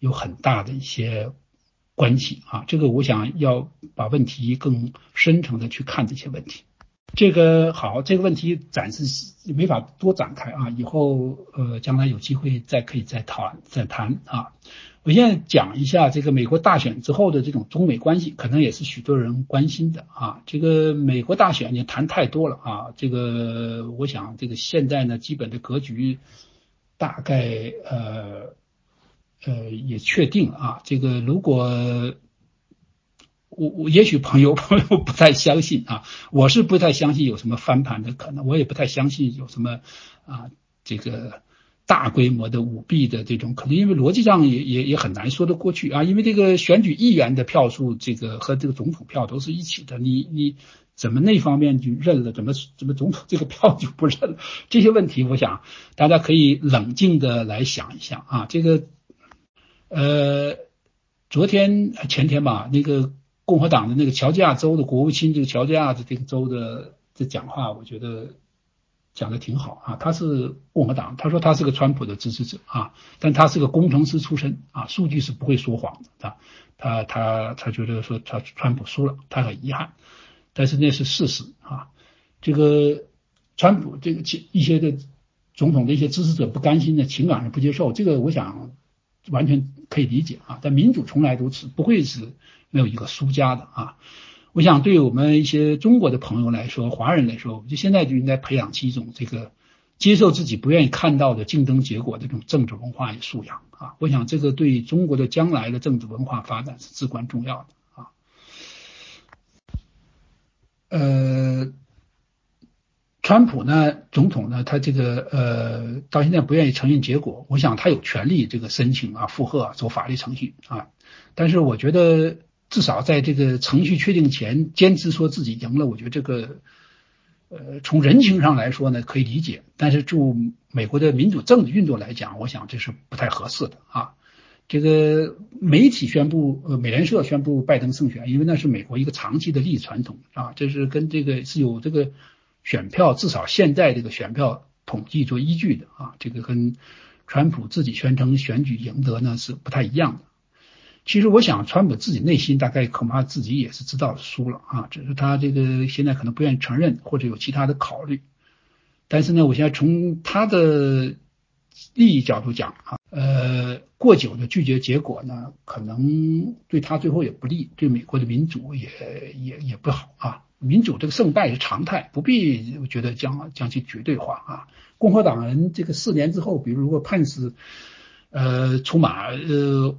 有很大的一些关系啊，这个我想要把问题更深层的去看这些问题。这个好，这个问题暂时没法多展开啊，以后呃将来有机会再可以再谈再谈啊。我现在讲一下这个美国大选之后的这种中美关系，可能也是许多人关心的啊。这个美国大选也谈太多了啊，这个我想这个现在呢基本的格局大概呃呃也确定啊。这个如果我我也许朋友 朋友不太相信啊，我是不太相信有什么翻盘的可能，我也不太相信有什么啊这个大规模的舞弊的这种，可能因为逻辑上也也也很难说得过去啊，因为这个选举议员的票数，这个和这个总统票都是一起的，你你怎么那方面就认了，怎么怎么总统这个票就不认了？这些问题，我想大家可以冷静的来想一想啊。这个呃，昨天前天吧，那个共和党的那个乔治亚州的国务卿，这个乔治亚的这个州的这讲话，我觉得。讲的挺好啊，他是共和党，他说他是个川普的支持者啊，但他是个工程师出身啊，数据是不会说谎的啊，他他他觉得说他川普输了，他很遗憾，但是那是事实啊，这个川普这个一些的总统的一些支持者不甘心的情感上不接受，这个我想完全可以理解啊，但民主从来如此，不会是没有一个输家的啊。我想，对我们一些中国的朋友来说，华人来说，就现在就应该培养起一种这个接受自己不愿意看到的竞争结果的这种政治文化与素养啊！我想，这个对中国的将来的政治文化发展是至关重要的啊。呃，川普呢，总统呢，他这个呃，到现在不愿意承认结果，我想他有权利这个申请啊、附和、走法律程序啊，但是我觉得。至少在这个程序确定前坚持说自己赢了，我觉得这个，呃，从人情上来说呢可以理解，但是就美国的民主政治运作来讲，我想这是不太合适的啊。这个媒体宣布，呃，美联社宣布拜登胜选，因为那是美国一个长期的利益传统啊，这是跟这个是有这个选票，至少现在这个选票统计做依据的啊，这个跟川普自己宣称选举赢得呢是不太一样的。其实我想，川普自己内心大概恐怕自己也是知道输了啊，只是他这个现在可能不愿意承认，或者有其他的考虑。但是呢，我现在从他的利益角度讲啊，呃，过久的拒绝结果呢，可能对他最后也不利，对美国的民主也也也不好啊。民主这个胜败是常态，不必我觉得将将其绝对化啊。共和党人这个四年之后，比如如果判死呃出马呃。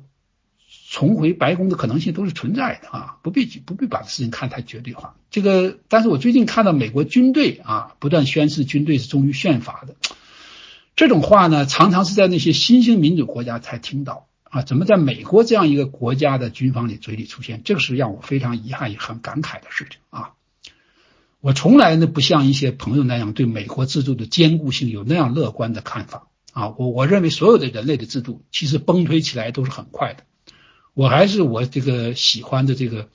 重回白宫的可能性都是存在的啊，不必不必把事情看太绝对化。这个，但是我最近看到美国军队啊不断宣誓军队是忠于宪法的，这种话呢，常常是在那些新兴民主国家才听到啊，怎么在美国这样一个国家的军方里嘴里出现？这个是让我非常遗憾也很感慨的事情啊。我从来呢不像一些朋友那样对美国制度的坚固性有那样乐观的看法啊。我我认为所有的人类的制度其实崩推起来都是很快的。我还是我这个喜欢的这个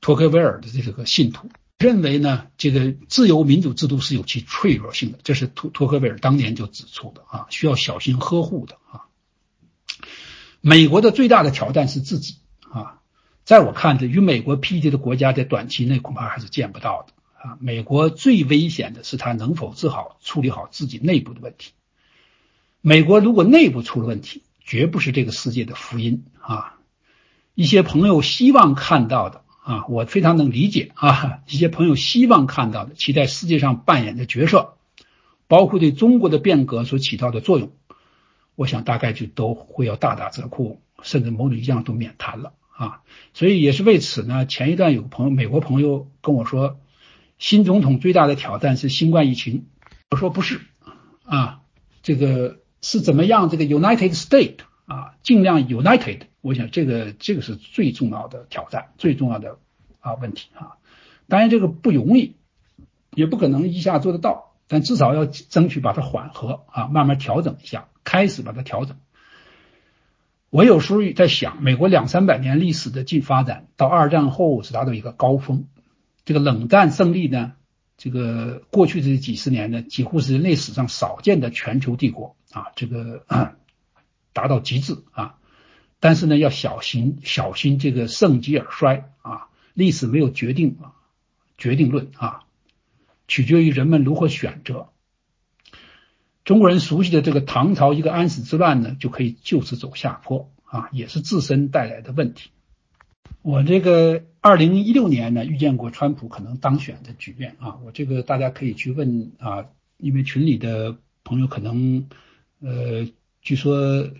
托克维尔的这个信徒，认为呢，这个自由民主制度是有其脆弱性的，这是托托克维尔当年就指出的啊，需要小心呵护的啊。美国的最大的挑战是自己啊，在我看着，与美国匹敌的国家在短期内恐怕还是见不到的啊。美国最危险的是他能否治好处理好自己内部的问题。美国如果内部出了问题，绝不是这个世界的福音啊。一些朋友希望看到的啊，我非常能理解啊。一些朋友希望看到的，其在世界上扮演的角色，包括对中国的变革所起到的作用，我想大概就都会要大打折扣，甚至某种意义上都免谈了啊。所以也是为此呢，前一段有个朋友，美国朋友跟我说，新总统最大的挑战是新冠疫情。我说不是啊，这个是怎么样？这个 United States 啊，尽量 United。我想这个这个是最重要的挑战，最重要的啊问题啊，当然这个不容易，也不可能一下做得到，但至少要争取把它缓和啊，慢慢调整一下，开始把它调整。我有时候在想，美国两三百年历史的进发展，到二战后是达到一个高峰，这个冷战胜利呢，这个过去这几十年呢，几乎是人类史上少见的全球帝国啊，这个达到极致啊。但是呢，要小心小心这个盛极而衰啊！历史没有决定啊，决定论啊，取决于人们如何选择。中国人熟悉的这个唐朝一个安史之乱呢，就可以就此走下坡啊，也是自身带来的问题。我这个二零一六年呢，遇见过川普可能当选的局面啊，我这个大家可以去问啊，因为群里的朋友可能呃，据说。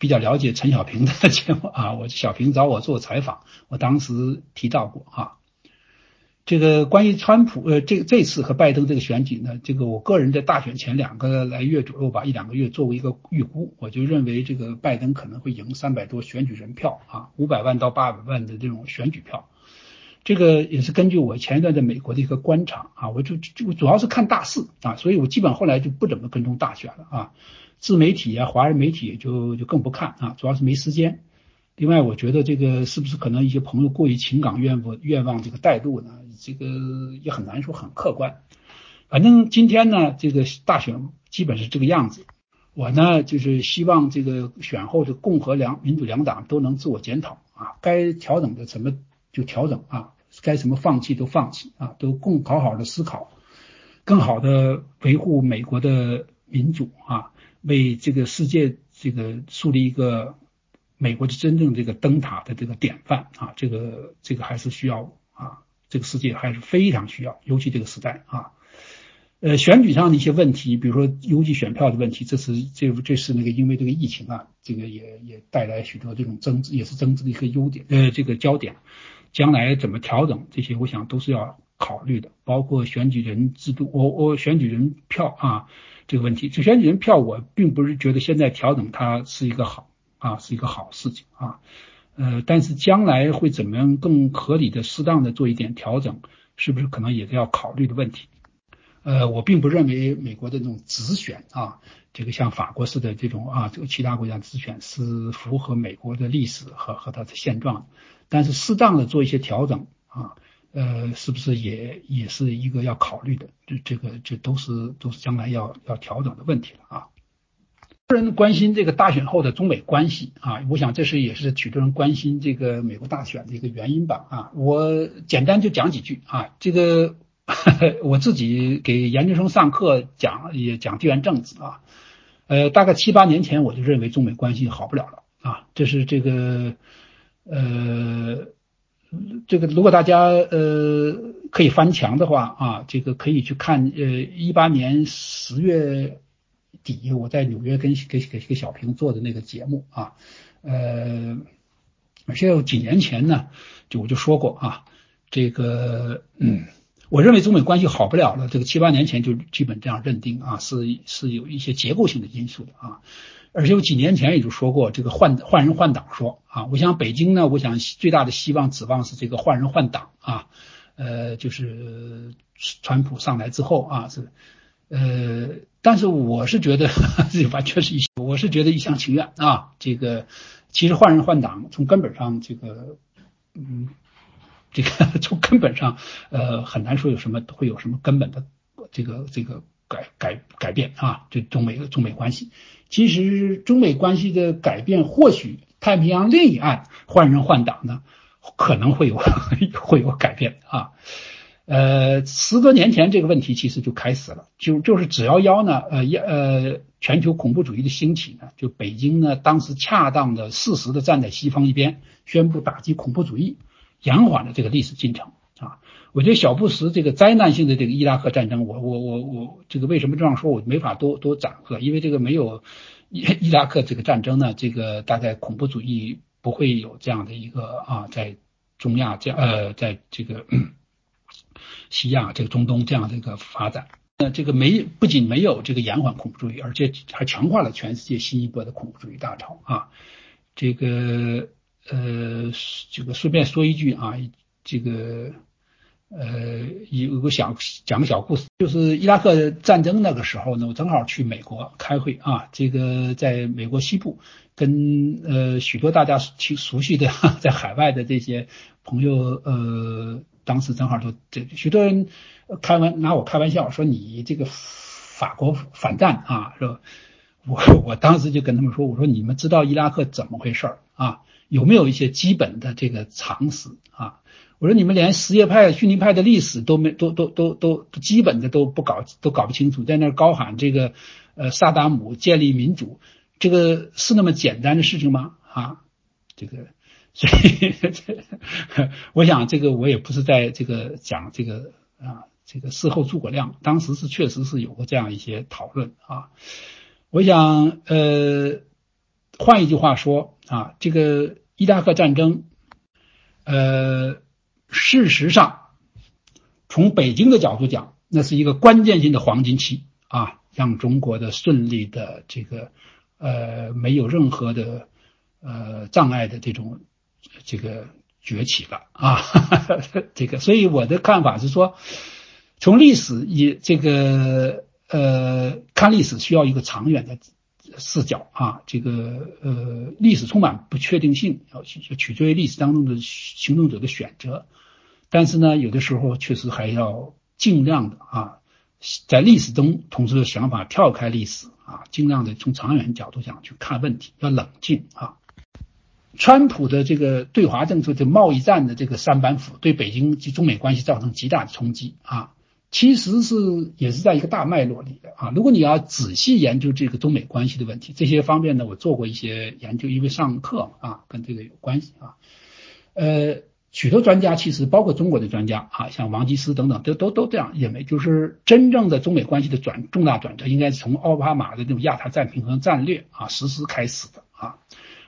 比较了解陈小平的 节目啊，我小平找我做采访，我当时提到过啊，这个关于川普呃这这次和拜登这个选举呢，这个我个人在大选前两个来月左右吧，一两个月作为一个预估，我就认为这个拜登可能会赢三百多选举人票啊，五百万到八百万的这种选举票。这个也是根据我前一段在美国的一个观察啊，我就就主要是看大势啊，所以我基本后来就不怎么跟踪大选了啊，自媒体啊、华人媒体就就更不看啊，主要是没时间。另外，我觉得这个是不是可能一些朋友过于情感愿望愿望这个带路呢？这个也很难说很客观。反正今天呢，这个大选基本是这个样子。我呢就是希望这个选后的共和两民主两党都能自我检讨啊，该调整的什么就调整啊，该什么放弃都放弃啊，都共好好的思考，更好的维护美国的民主啊，为这个世界这个树立一个。美国的真正这个灯塔的这个典范啊，这个这个还是需要啊，这个世界还是非常需要，尤其这个时代啊，呃，选举上的一些问题，比如说邮寄选票的问题，这是这这是那个因为这个疫情啊，这个也也带来许多这种争执，也是争执的一个优点，呃，这个焦点，将来怎么调整这些，我想都是要考虑的，包括选举人制度，我我选举人票啊这个问题，这选人票我并不是觉得现在调整它是一个好。啊，是一个好事情啊，呃，但是将来会怎么样更合理的、适当的做一点调整，是不是可能也是要考虑的问题？呃，我并不认为美国的这种直选啊，这个像法国式的这种啊，这个其他国家直选是符合美国的历史和和它的现状，但是适当的做一些调整啊，呃，是不是也也是一个要考虑的？这这个这都是都是将来要要调整的问题了啊。多人关心这个大选后的中美关系啊，我想这是也是许多人关心这个美国大选的一个原因吧啊，我简单就讲几句啊，这个 我自己给研究生上课讲也讲地缘政治啊，呃，大概七八年前我就认为中美关系好不了了啊，这是这个呃这个如果大家呃可以翻墙的话啊，这个可以去看呃一八年十月。底我在纽约跟给给给小平做的那个节目啊，呃，而且有几年前呢，就我就说过啊，这个嗯，我认为中美关系好不了了，这个七八年前就基本这样认定啊，是是有一些结构性的因素的啊，而且我几年前也就说过这个换换人换党说啊，我想北京呢，我想最大的希望指望是这个换人换党啊，呃，就是川普上来之后啊是。呃，但是我是觉得这 完全是一，我是觉得一厢情愿啊。这个其实换人换党，从根本上这个，嗯，这个 从根本上呃很难说有什么会有什么根本的这个这个改改改变啊。这中美中美关系，其实中美关系的改变，或许太平洋另一岸换人换党呢，可能会有 会有改变啊。呃，十多年前这个问题其实就开始了，就就是只要幺呢，呃，呃，全球恐怖主义的兴起呢，就北京呢，当时恰当的、适时的站在西方一边，宣布打击恐怖主义，延缓了这个历史进程。我觉得小布什这个灾难性的这个伊拉克战争，我我我我这个为什么这样说，我没法多多展开，因为这个没有伊伊拉克这个战争呢，这个大概恐怖主义不会有这样的一个啊，在中亚这样呃，在这个。西亚这个中东这样的一个发展，那这个没不仅没有这个延缓恐怖主义，而且还强化了全世界新一波的恐怖主义大潮啊！这个呃，这个顺便说一句啊，这个呃，有个小讲个小故事，就是伊拉克战争那个时候呢，我正好去美国开会啊，这个在美国西部跟呃许多大家去熟悉的 在海外的这些朋友呃。当时正好都这许多人开玩拿我开玩笑说你这个法国反战啊是吧？我我当时就跟他们说我说你们知道伊拉克怎么回事啊？有没有一些基本的这个常识啊？我说你们连什叶派逊尼派的历史都没都都都都基本的都不搞都搞不清楚，在那高喊这个呃萨达姆建立民主，这个是那么简单的事情吗？啊，这个。所以，我想这个我也不是在这个讲这个啊，这个事后诸葛亮，当时是确实是有过这样一些讨论啊。我想，呃，换一句话说啊，这个伊拉克战争，呃，事实上从北京的角度讲，那是一个关键性的黄金期啊，让中国的顺利的这个呃没有任何的呃障碍的这种这个崛起了啊，这个，所以我的看法是说，从历史以这个呃看历史需要一个长远的。视角啊，这个呃，历史充满不确定性，要取取决于历史当中的行动者的选择。但是呢，有的时候确实还要尽量的啊，在历史中同时的想法跳开历史啊，尽量的从长远角度讲去看问题，要冷静啊。川普的这个对华政策的贸易战的这个三板斧，对北京及中美关系造成极大的冲击啊。其实是也是在一个大脉络里的啊。如果你要仔细研究这个中美关系的问题，这些方面呢，我做过一些研究，因为上课啊，跟这个有关系啊。呃，许多专家其实包括中国的专家啊，像王吉思等等，都都都这样认为，就是真正的中美关系的转重大转折，应该是从奥巴马的这种亚太战平衡战略啊实施开始的啊。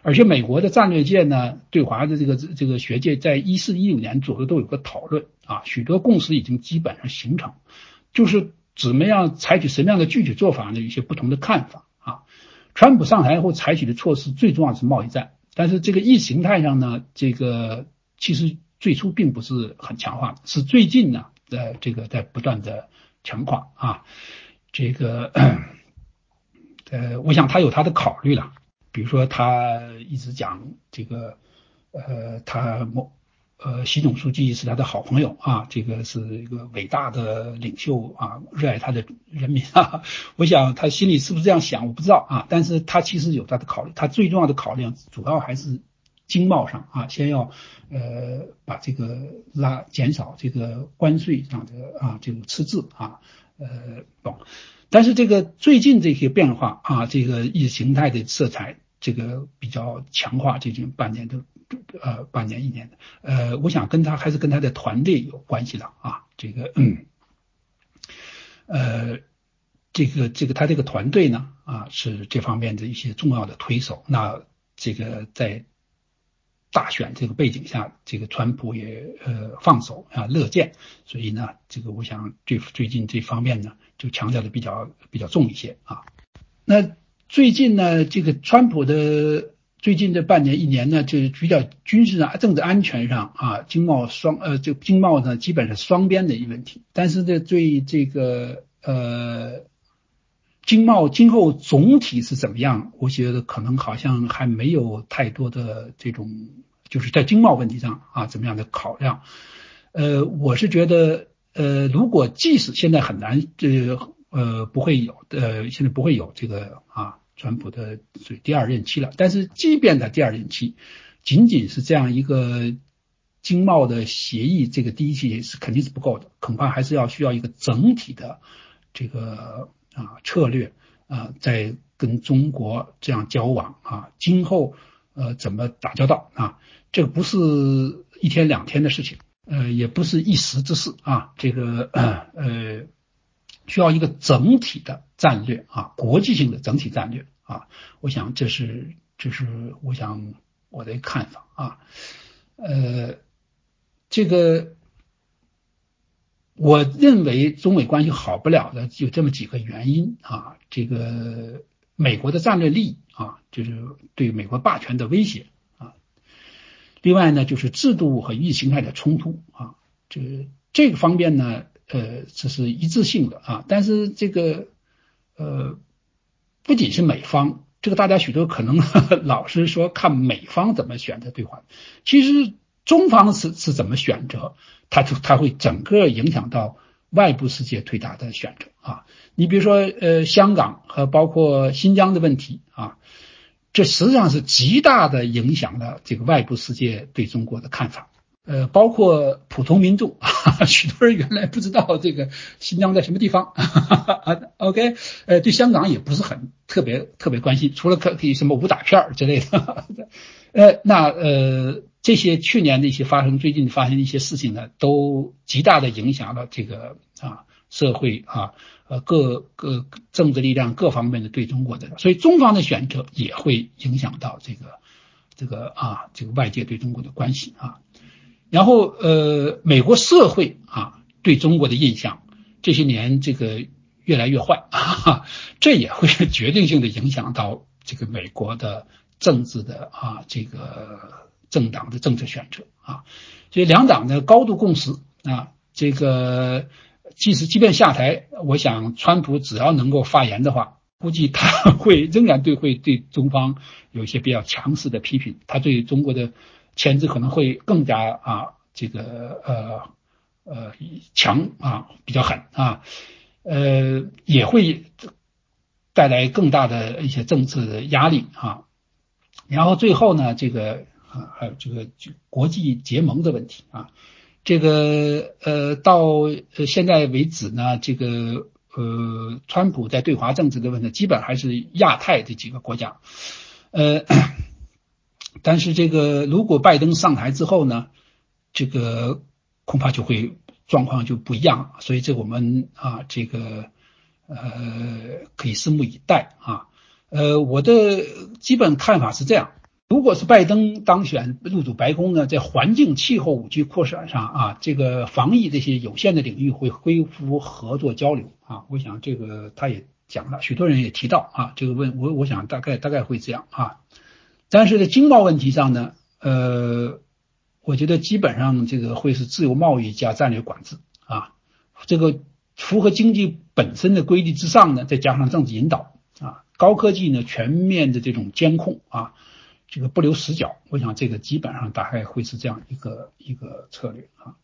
而且美国的战略界呢，对华的这个这个学界，在一四一五年左右都有个讨论啊，许多共识已经基本上形成，就是怎么样采取什么样的具体做法呢？有一些不同的看法啊。川普上台后采取的措施最重要是贸易战，但是这个意识形态上呢，这个其实最初并不是很强化，是最近呢，呃，这个在不断的强化啊。这个呃，我想他有他的考虑了。比如说，他一直讲这个，呃，他某呃，习总书记是他的好朋友啊，这个是一个伟大的领袖啊，热爱他的人民啊。我想他心里是不是这样想，我不知道啊。但是他其实有他的考虑，他最重要的考量主要还是经贸上啊，先要呃把这个拉减少这个关税上的啊这种赤字啊，呃，懂。但是这个最近这些变化啊，这个意识形态的色彩，这个比较强化，这近半年的呃半年一年的，呃，我想跟他还是跟他的团队有关系的啊，这个嗯，呃，这个这个他这个团队呢啊是这方面的一些重要的推手，那这个在。大选这个背景下，这个川普也呃放手啊乐见，所以呢，这个我想最最近这方面呢就强调的比较比较重一些啊。那最近呢，这个川普的最近这半年一年呢，就是比较军事上、政治安全上啊，经贸双呃就经贸呢基本上双边的一个问题。但是呢，对这个呃经贸今后总体是怎么样，我觉得可能好像还没有太多的这种。就是在经贸问题上啊，怎么样的考量？呃，我是觉得，呃，如果即使现在很难，这呃不会有，呃，现在不会有这个啊，川普的属于第二任期了。但是，即便他第二任期，仅仅是这样一个经贸的协议，这个第一期是肯定是不够的，恐怕还是要需要一个整体的这个啊策略啊，在跟中国这样交往啊，今后呃怎么打交道啊？这个不是一天两天的事情，呃，也不是一时之事啊，这个呃，需要一个整体的战略啊，国际性的整体战略啊，我想这是这是我想我的看法啊，呃，这个我认为中美关系好不了的有这么几个原因啊，这个美国的战略利益啊，就是对美国霸权的威胁啊。另外呢，就是制度和意识形态的冲突啊，这这个方面呢，呃，这是一致性的啊。但是这个呃，不仅是美方，这个大家许多可能 老是说看美方怎么选择对话，其实中方是是怎么选择，它就它会整个影响到外部世界对它的选择啊。你比如说呃，香港和包括新疆的问题啊。这实际上是极大的影响了这个外部世界对中国的看法，呃，包括普通民众啊，许多人原来不知道这个新疆在什么地方，OK，呃，对香港也不是很特别特别关心，除了可以什么武打片之类的，呃，那呃这些去年的一些发生，最近发生的一些事情呢，都极大的影响了这个啊社会啊。呃，各各政治力量各方面的对中国的，所以中方的选择也会影响到这个这个啊，这个外界对中国的关系啊。然后呃，美国社会啊，对中国的印象这些年这个越来越坏 啊，这也会决定性的影响到这个美国的政治的啊这个政党的政治选择啊，所以两党的高度共识啊，这个即使即便下台，我想川普只要能够发言的话。估计他会仍然对会对中方有一些比较强势的批评，他对中国的牵制可能会更加啊这个呃呃强啊比较狠啊呃也会带来更大的一些政治压力啊，然后最后呢这个啊还有这个国际结盟的问题啊，这个呃到现在为止呢这个。呃，川普在对华政治的问题，基本还是亚太这几个国家。呃，但是这个如果拜登上台之后呢，这个恐怕就会状况就不一样。所以这我们啊，这个呃可以拭目以待啊。呃，我的基本看法是这样。如果是拜登当选入主白宫呢，在环境、气候、武器扩散上啊，这个防疫这些有限的领域会恢复合作交流啊。我想这个他也讲了，许多人也提到啊，这个问我我想大概大概会这样啊。但是在经贸问题上呢，呃，我觉得基本上这个会是自由贸易加战略管制啊，这个符合经济本身的规律之上呢，再加上政治引导啊，高科技呢全面的这种监控啊。这个不留死角，我想这个基本上大概会是这样一个一个策略啊。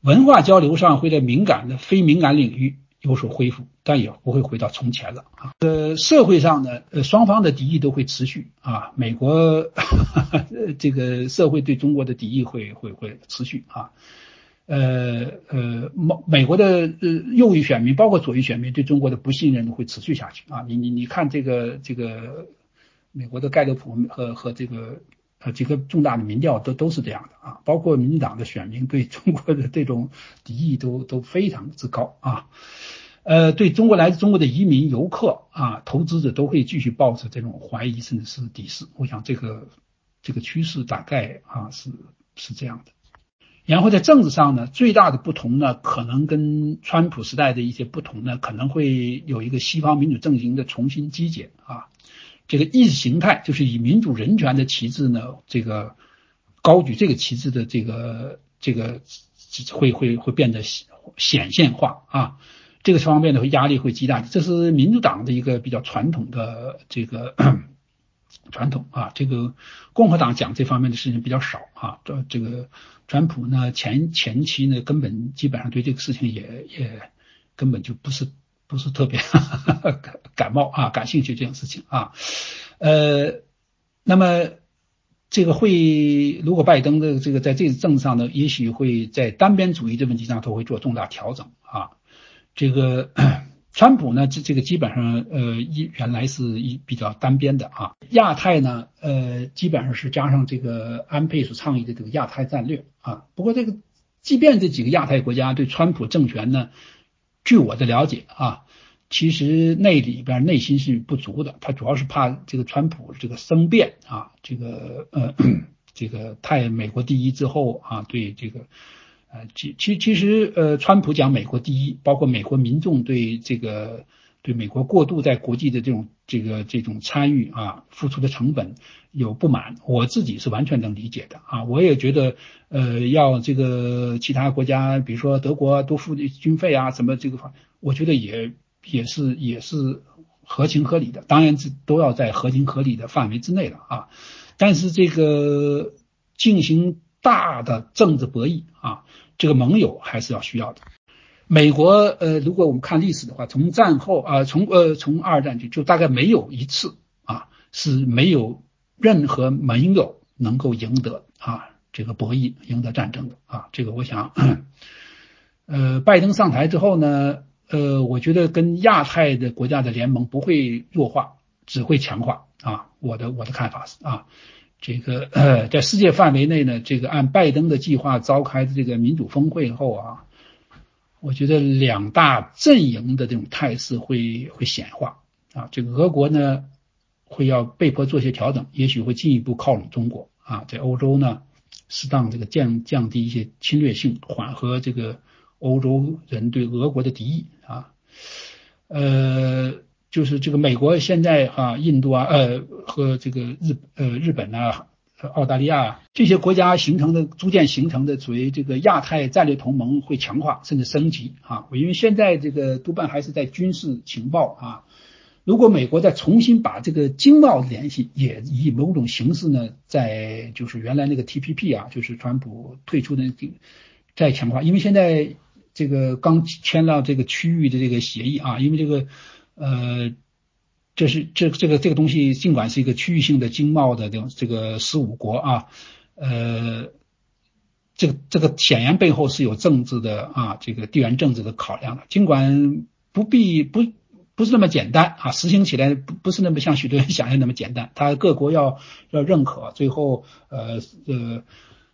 文化交流上会在敏感的非敏感领域有所恢复，但也不会回到从前了啊。呃，社会上呢，呃，双方的敌意都会持续啊。美国 这个社会对中国的敌意会会会持续啊。呃呃，美美国的呃右翼选民，包括左翼选民，对中国的不信任会持续下去啊。你你你看这个这个。美国的盖洛普和和这个啊几个重大的民调都都是这样的啊，包括民进党的选民对中国的这种敌意都都非常之高啊，呃，对中国来自中国的移民、游客啊、投资者都会继续抱着这种怀疑甚至是敌视。我想这个这个趋势大概啊是是这样的。然后在政治上呢，最大的不同呢，可能跟川普时代的一些不同呢，可能会有一个西方民主阵营的重新集结啊。这个意识形态就是以民主人权的旗帜呢，这个高举这个旗帜的这个这个会会会变得显现化啊，这个方面的压力会极大。这是民主党的一个比较传统的这个 传统啊，这个共和党讲这方面的事情比较少啊。这这个川普呢前前期呢根本基本上对这个事情也也根本就不是。不是特别感 感冒啊，感兴趣这件事情啊，呃，那么这个会如果拜登的这个在这个政治上呢，也许会在单边主义的问题上都会做重大调整啊。这个 川普呢，这这个基本上呃一原来是一比较单边的啊。亚太呢，呃，基本上是加上这个安倍所倡议的这个亚太战略啊。不过这个即便这几个亚太国家对川普政权呢。据我的了解啊，其实那里边内心是不足的，他主要是怕这个川普这个生变啊，这个呃这个太美国第一之后啊，对这个呃其其其实呃川普讲美国第一，包括美国民众对这个对美国过度在国际的这种这个这种参与啊付出的成本。有不满，我自己是完全能理解的啊！我也觉得，呃，要这个其他国家，比如说德国多付军费啊，什么这个方，我觉得也也是也是合情合理的。当然，这都要在合情合理的范围之内了啊。但是这个进行大的政治博弈啊，这个盟友还是要需要的。美国，呃，如果我们看历史的话，从战后啊，从呃从二战就就大概没有一次啊是没有。任何盟友能够赢得啊这个博弈，赢得战争的啊，这个我想，呃，拜登上台之后呢，呃，我觉得跟亚太的国家的联盟不会弱化，只会强化啊。我的我的看法是啊，这个呃，在世界范围内呢，这个按拜登的计划召开的这个民主峰会后啊，我觉得两大阵营的这种态势会会显化啊。这个俄国呢。会要被迫做些调整，也许会进一步靠拢中国啊，在欧洲呢，适当这个降降低一些侵略性，缓和这个欧洲人对俄国的敌意啊，呃，就是这个美国现在啊，印度啊，呃，和这个日呃日本啊。澳大利亚这些国家形成的逐渐形成的属于这个亚太战略同盟会强化甚至升级啊，因为现在这个多半还是在军事情报啊。如果美国再重新把这个经贸联系也以某种形式呢，在就是原来那个 TPP 啊，就是川普退出的再强化，因为现在这个刚签了这个区域的这个协议啊，因为这个呃。这是这这个这个东西，尽管是一个区域性的经贸的这种这个十五国啊，呃，这个这个显然背后是有政治的啊，这个地缘政治的考量的。尽管不必不不是那么简单啊，实行起来不不是那么像许多人 想象那么简单。他各国要要认可，最后呃呃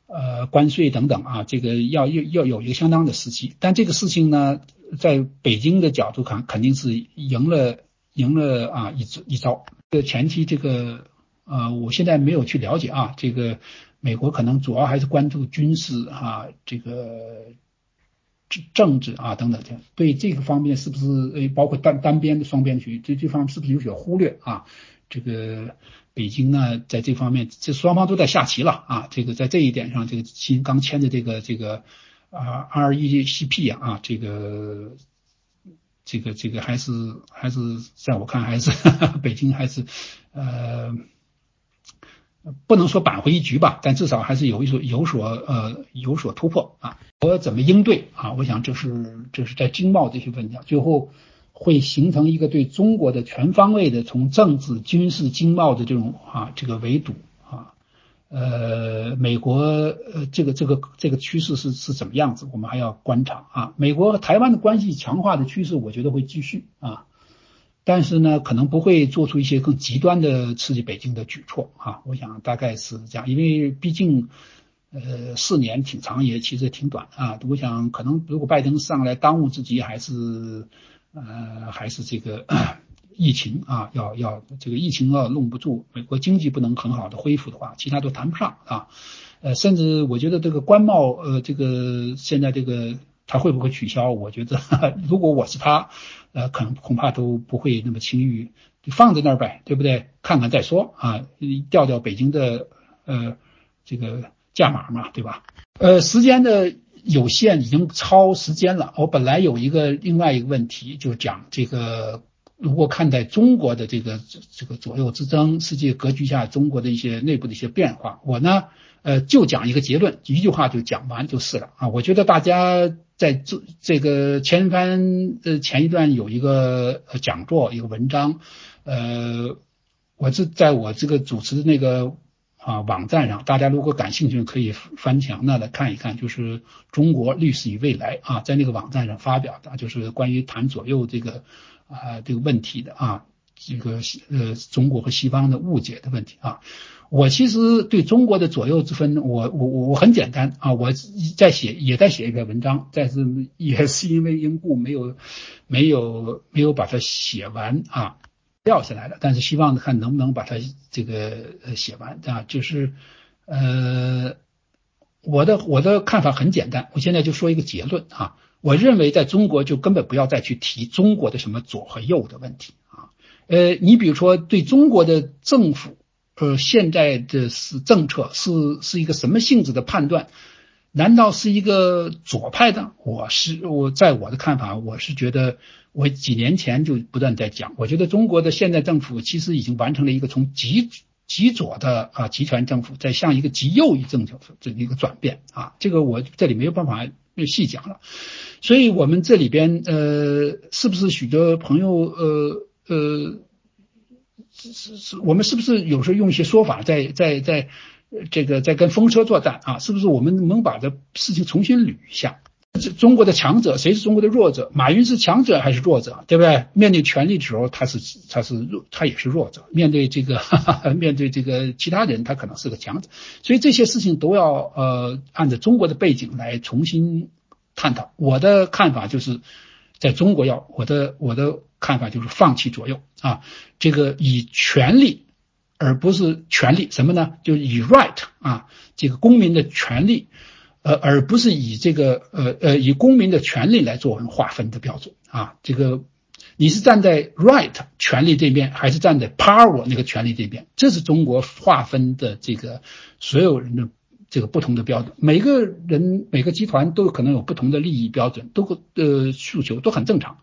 呃关税等等啊，这个要要要有一个相当的时期。但这个事情呢，在北京的角度看，肯定是赢了。赢了啊一一招，这前期这个呃，我现在没有去了解啊。这个美国可能主要还是关注军事啊，这个政政治啊等等的。对这个方面是不是呃，包括单单边的双边区域，这这方面是不是有所忽略啊？这个北京呢，在这方面这双方都在下棋了啊。这个在这一点上，这个新刚签的这个这个啊 RECP 啊这个。这个这个还是还是在我看还是 北京还是呃不能说扳回一局吧，但至少还是有一所有所呃有所突破啊。我怎么应对啊？我想这是这是在经贸这些问题上，最后会形成一个对中国的全方位的从政治、军事、经贸的这种啊这个围堵。呃，美国呃，这个这个这个趋势是是怎么样子？我们还要观察啊。美国和台湾的关系强化的趋势，我觉得会继续啊，但是呢，可能不会做出一些更极端的刺激北京的举措啊。我想大概是这样，因为毕竟呃四年挺长，也其实挺短啊。我想可能如果拜登上来当务之急还是呃还是这个。疫情啊，要要这个疫情要弄不住，美国经济不能很好的恢复的话，其他都谈不上啊。呃，甚至我觉得这个关贸，呃，这个现在这个他会不会取消？我觉得 如果我是他，呃，可能恐怕都不会那么轻易就放在那儿呗，对不对？看看再说啊，调调北京的呃这个价码嘛，对吧？呃，时间的有限已经超时间了。我本来有一个另外一个问题，就讲这个。如果看待中国的这个这个左右之争，世界格局下中国的一些内部的一些变化，我呢，呃，就讲一个结论，一句话就讲完就是了啊。我觉得大家在这这个前番呃前一段有一个讲座一个文章，呃，我是在我这个主持的那个啊网站上，大家如果感兴趣可以翻墙那来看一看，就是中国历史与未来啊，在那个网站上发表的，就是关于谈左右这个。啊，这个问题的啊，这个呃，中国和西方的误解的问题啊，我其实对中国的左右之分，我我我我很简单啊，我在写也在写一篇文章，但是也是因为因故没有没有没有把它写完啊，掉下来了，但是希望看能不能把它这个写完啊，就是呃，我的我的看法很简单，我现在就说一个结论啊。我认为在中国就根本不要再去提中国的什么左和右的问题啊，呃，你比如说对中国的政府，呃，现在的是政策是是一个什么性质的判断？难道是一个左派的？我是我在我的看法，我是觉得我几年前就不断在讲，我觉得中国的现在政府其实已经完成了一个从极极左的啊集权政府，在向一个极右翼政策这一个转变啊，这个我这里没有办法就细讲了。所以，我们这里边，呃，是不是许多朋友，呃呃，是是是，我们是不是有时候用一些说法，在在在，这个在跟风车作战啊？是不是我们能把这事情重新捋一下？中国的强者，谁是中国的弱者？马云是强者还是弱者？对不对？面对权力的时候，他是他是弱，他也是弱者；面对这个 面对这个其他人，他可能是个强者。所以这些事情都要呃，按照中国的背景来重新。探讨我的看法就是，在中国要我的我的看法就是放弃左右啊，这个以权利而不是权利什么呢？就以 right 啊，这个公民的权利，呃，而不是以这个呃呃以公民的权利来作为划分的标准啊。这个你是站在 right 权利这边，还是站在 power 那个权利这边？这是中国划分的这个所有人的这个不同的标准。每个人每个集团都有可能有不同的利益标准，都呃诉求都很正常。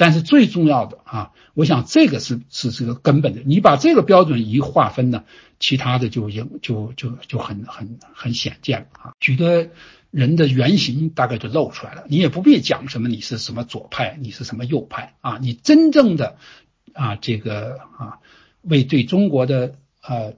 但是最重要的啊，我想这个是是这个根本的。你把这个标准一划分呢，其他的就应就就就很很很显见了啊。举的人的原型大概就露出来了。你也不必讲什么你是什么左派，你是什么右派啊。你真正的啊这个啊为对中国的呃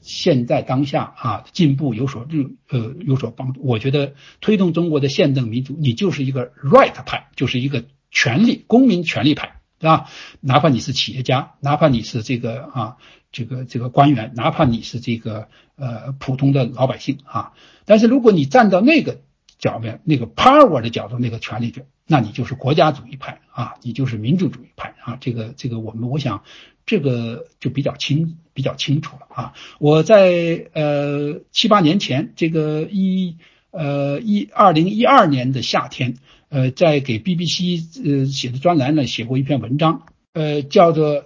现在当下啊进步有所呃有所帮助。我觉得推动中国的宪政民主，你就是一个 right 派，就是一个。权利，公民权利派，对吧？哪怕你是企业家，哪怕你是这个啊，这个这个官员，哪怕你是这个呃普通的老百姓啊，但是如果你站到那个角面，那个 power 的角度，那个权利者，那你就是国家主义派啊，你就是民主主义派啊。这个这个，我们我想这个就比较清比较清楚了啊。我在呃七八年前，这个一呃一二零一二年的夏天。呃，在给 BBC 呃写的专栏呢，写过一篇文章，呃，叫做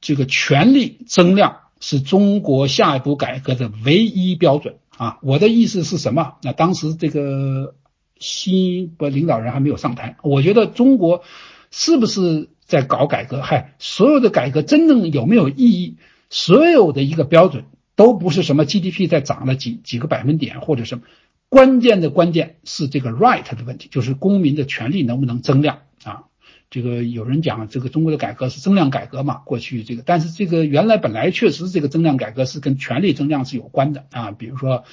这个权力增量是中国下一步改革的唯一标准啊。我的意思是什么？那当时这个新的领导人还没有上台，我觉得中国是不是在搞改革？嗨，所有的改革真正有没有意义？所有的一个标准都不是什么 GDP 在涨了几几个百分点或者什么。关键的关键是这个 right 的问题，就是公民的权利能不能增量啊？这个有人讲这个中国的改革是增量改革嘛？过去这个，但是这个原来本来确实这个增量改革是跟权力增量是有关的啊。比如说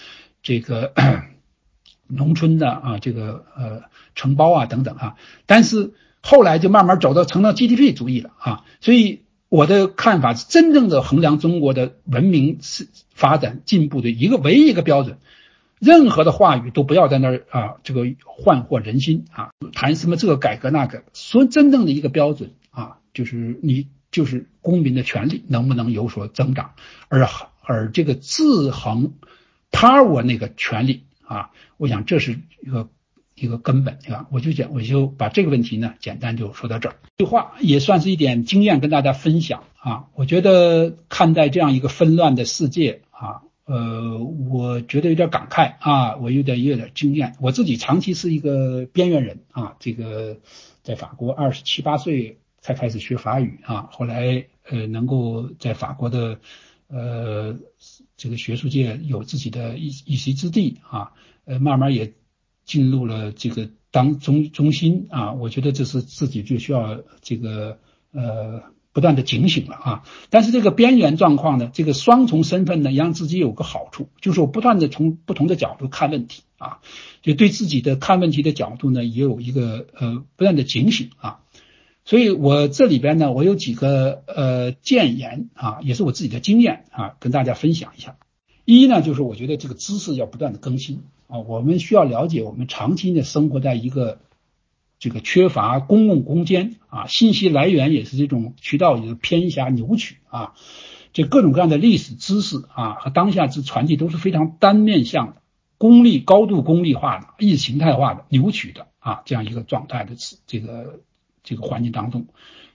这个 农村的啊，这个呃承包啊等等啊，但是后来就慢慢走到成了 GDP 主义了啊。所以我的看法是，真正的衡量中国的文明是发展进步的一个唯一一个标准。任何的话语都不要在那儿啊，这个换惑人心啊，谈什么这个改革那个，说真正的一个标准啊，就是你就是公民的权利能不能有所增长，而而这个制衡 power 那个权利啊，我想这是一个一个根本，对吧？我就讲，我就把这个问题呢，简单就说到这儿。这话也算是一点经验跟大家分享啊，我觉得看待这样一个纷乱的世界啊。呃，我觉得有点感慨啊，我有点有点经验。我自己长期是一个边缘人啊，这个在法国二十七八岁才开始学法语啊，后来呃能够在法国的呃这个学术界有自己的一一席之地啊，呃慢慢也进入了这个当中中心啊，我觉得这是自己就需要这个呃。不断的警醒了啊！但是这个边缘状况呢，这个双重身份呢，让自己有个好处，就是我不断的从不同的角度看问题啊，就对自己的看问题的角度呢，也有一个呃不断的警醒啊。所以我这里边呢，我有几个呃建言啊，也是我自己的经验啊，跟大家分享一下。一呢，就是我觉得这个知识要不断的更新啊，我们需要了解，我们长期的生活在一个。这个缺乏公共空间啊，信息来源也是这种渠道也是偏狭扭曲啊，这各种各样的历史知识啊和当下之传递都是非常单面向的、功利、高度功利化的、意识形态化的、扭曲的啊这样一个状态的这个这个环境当中，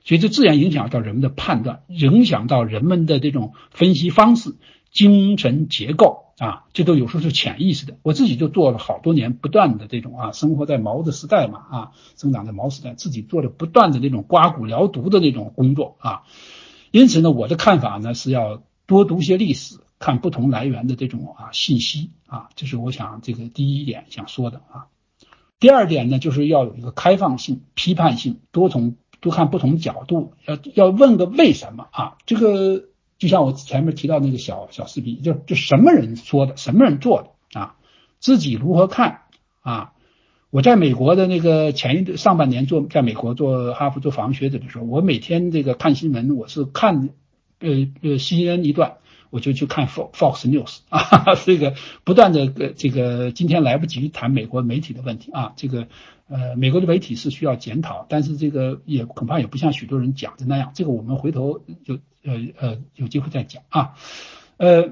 所以这自然影响到人们的判断，影响到人们的这种分析方式、精神结构。啊，这都有时候是潜意识的。我自己就做了好多年，不断的这种啊，生活在毛的时代嘛，啊，生长在毛时代，自己做了不断的那种刮骨疗毒的那种工作啊。因此呢，我的看法呢是要多读些历史，看不同来源的这种啊信息啊，这是我想这个第一点想说的啊。第二点呢，就是要有一个开放性、批判性，多从多看不同角度，要要问个为什么啊，这个。就像我前面提到那个小小视频，就就什么人说的，什么人做的啊？自己如何看啊？我在美国的那个前一上半年做，在美国做哈佛做访问学者的时候，我每天这个看新闻，我是看呃呃 C N 一段，我就去看 Fox News 啊，这个不断的呃这个今天来不及谈美国媒体的问题啊，这个呃美国的媒体是需要检讨，但是这个也恐怕也不像许多人讲的那样，这个我们回头就。呃呃，有机会再讲啊。呃，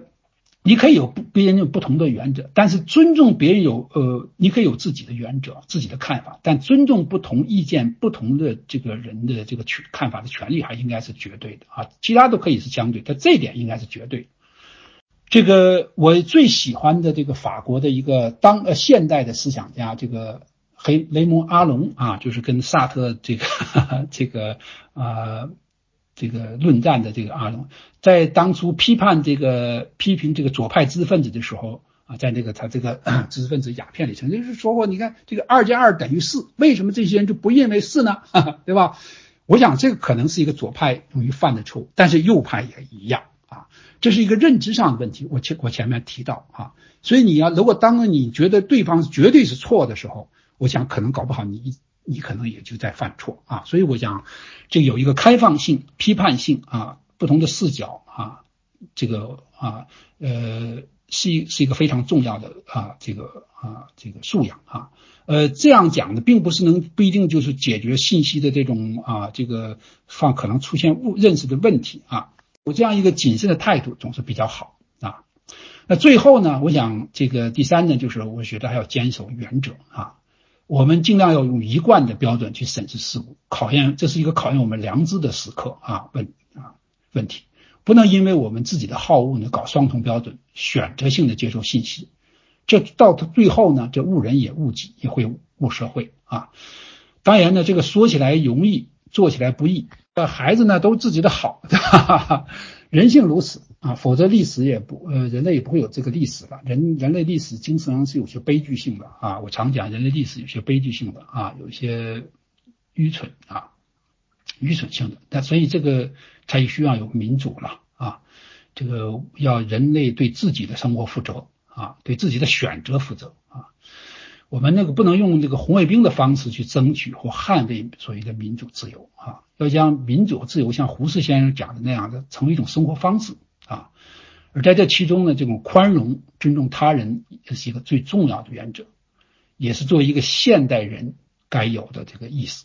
你可以有不别人有不同的原则，但是尊重别人有呃，你可以有自己的原则、自己的看法，但尊重不同意见、不同的这个人的这个权看法的权利还应该是绝对的啊，其他都可以是相对，但这一点应该是绝对。这个我最喜欢的这个法国的一个当呃现代的思想家，这个黑雷蒙阿隆啊，就是跟萨特这个 这个啊。这个论战的这个阿龙，在当初批判这个批评这个左派知识分子的时候啊，在那个他这个 知识分子鸦片里曾经是说过，你看这个二加二等于四，为什么这些人就不认为四呢？对吧？我想这个可能是一个左派容易犯的错误，但是右派也一样啊，这是一个认知上的问题。我前我前面提到啊，所以你要如果当你觉得对方绝对是错的时候，我想可能搞不好你。你可能也就在犯错啊，所以我想，这有一个开放性、批判性啊，不同的视角啊，这个啊，呃，是是一个非常重要的啊，这个啊，这个素养啊，呃，这样讲的并不是能不一定就是解决信息的这种啊，这个放可能出现误认识的问题啊，我这样一个谨慎的态度总是比较好啊。那最后呢，我想这个第三呢，就是我觉得还要坚守原则啊。我们尽量要用一贯的标准去审视事物，考验这是一个考验我们良知的时刻啊问啊问题，不能因为我们自己的好恶呢搞双重标准，选择性的接受信息，这到最后呢，这误人也误己，也会误社会啊。当然呢，这个说起来容易，做起来不易。呃，孩子呢都是自己的好，哈哈哈人性如此。啊，否则历史也不呃，人类也不会有这个历史了。人人类历史经常是有些悲剧性的啊。我常讲，人类历史有些悲剧性的啊，有一些愚蠢啊，愚蠢性的。但所以这个才需要有民主了啊，这个要人类对自己的生活负责啊，对自己的选择负责啊。我们那个不能用这个红卫兵的方式去争取或捍卫所谓的民主自由啊，要将民主自由像胡适先生讲的那样的，成为一种生活方式。啊，而在这其中呢，这种宽容、尊重他人也是一个最重要的原则，也是作为一个现代人该有的这个意思。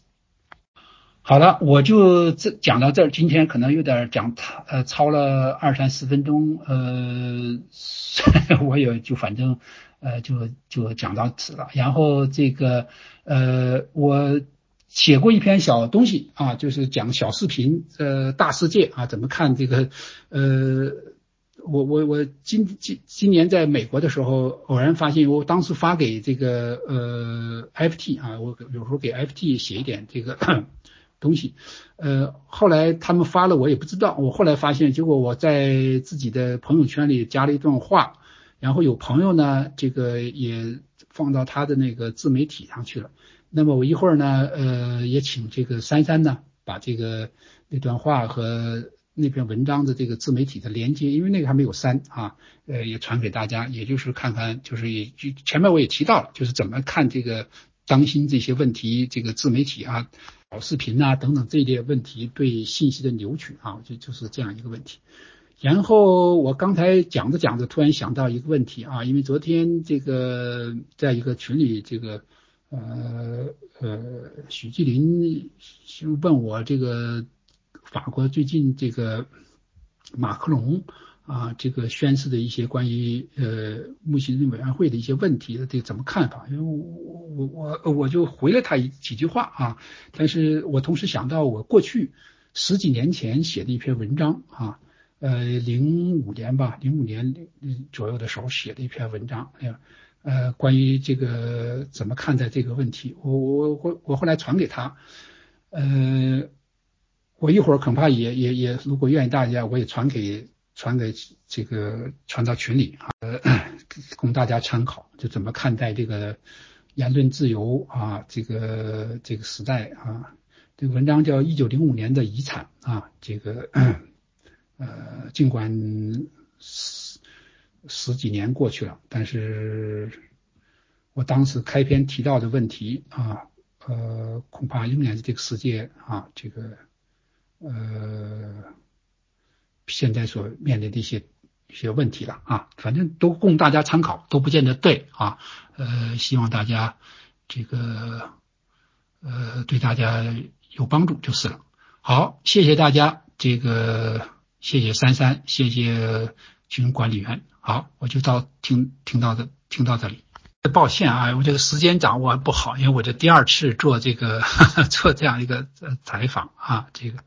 好了，我就这讲到这儿，今天可能有点讲呃超了二三十分钟，呃，我也就反正呃就就讲到此了。然后这个呃我。写过一篇小东西啊，就是讲小视频，呃，大世界啊，怎么看这个？呃，我我我今今今年在美国的时候，偶然发现，我当时发给这个呃 FT 啊，我有时候给 FT 写一点这个 东西，呃，后来他们发了，我也不知道，我后来发现，结果我在自己的朋友圈里加了一段话，然后有朋友呢，这个也放到他的那个自媒体上去了。那么我一会儿呢，呃，也请这个珊珊呢，把这个那段话和那篇文章的这个自媒体的连接，因为那个还没有删啊，呃，也传给大家，也就是看看，就是也就前面我也提到了，就是怎么看这个当心这些问题，这个自媒体啊、短视频啊等等这一类问题对信息的扭曲啊，就就是这样一个问题。然后我刚才讲着讲着，突然想到一个问题啊，因为昨天这个在一个群里这个。呃呃，许继林问我这个法国最近这个马克龙啊，这个宣誓的一些关于呃穆斯林委员会的一些问题的这怎么看法？因为我我我我就回了他几句话啊，但是我同时想到我过去十几年前写的一篇文章啊，呃零五年吧，零五年左右的时候写的一篇文章，哎呀。呃，关于这个怎么看待这个问题，我我我我后来传给他，呃，我一会儿恐怕也也也，如果愿意大家，我也传给传给这个传到群里啊，供大家参考，就怎么看待这个言论自由啊，这个这个时代啊，这个文章叫《一九零五年的遗产》啊，这个 呃，尽管是。十几年过去了，但是我当时开篇提到的问题啊，呃，恐怕仍然是这个世界啊，这个呃，现在所面临的一些一些问题了啊，反正都供大家参考，都不见得对啊，呃，希望大家这个呃对大家有帮助就是了。好，谢谢大家，这个谢谢珊珊，谢谢。群管理员。好，我就到听听到这听到这里。抱歉啊，我这个时间掌握不好，因为我这第二次做这个 做这样一个采访啊，这个。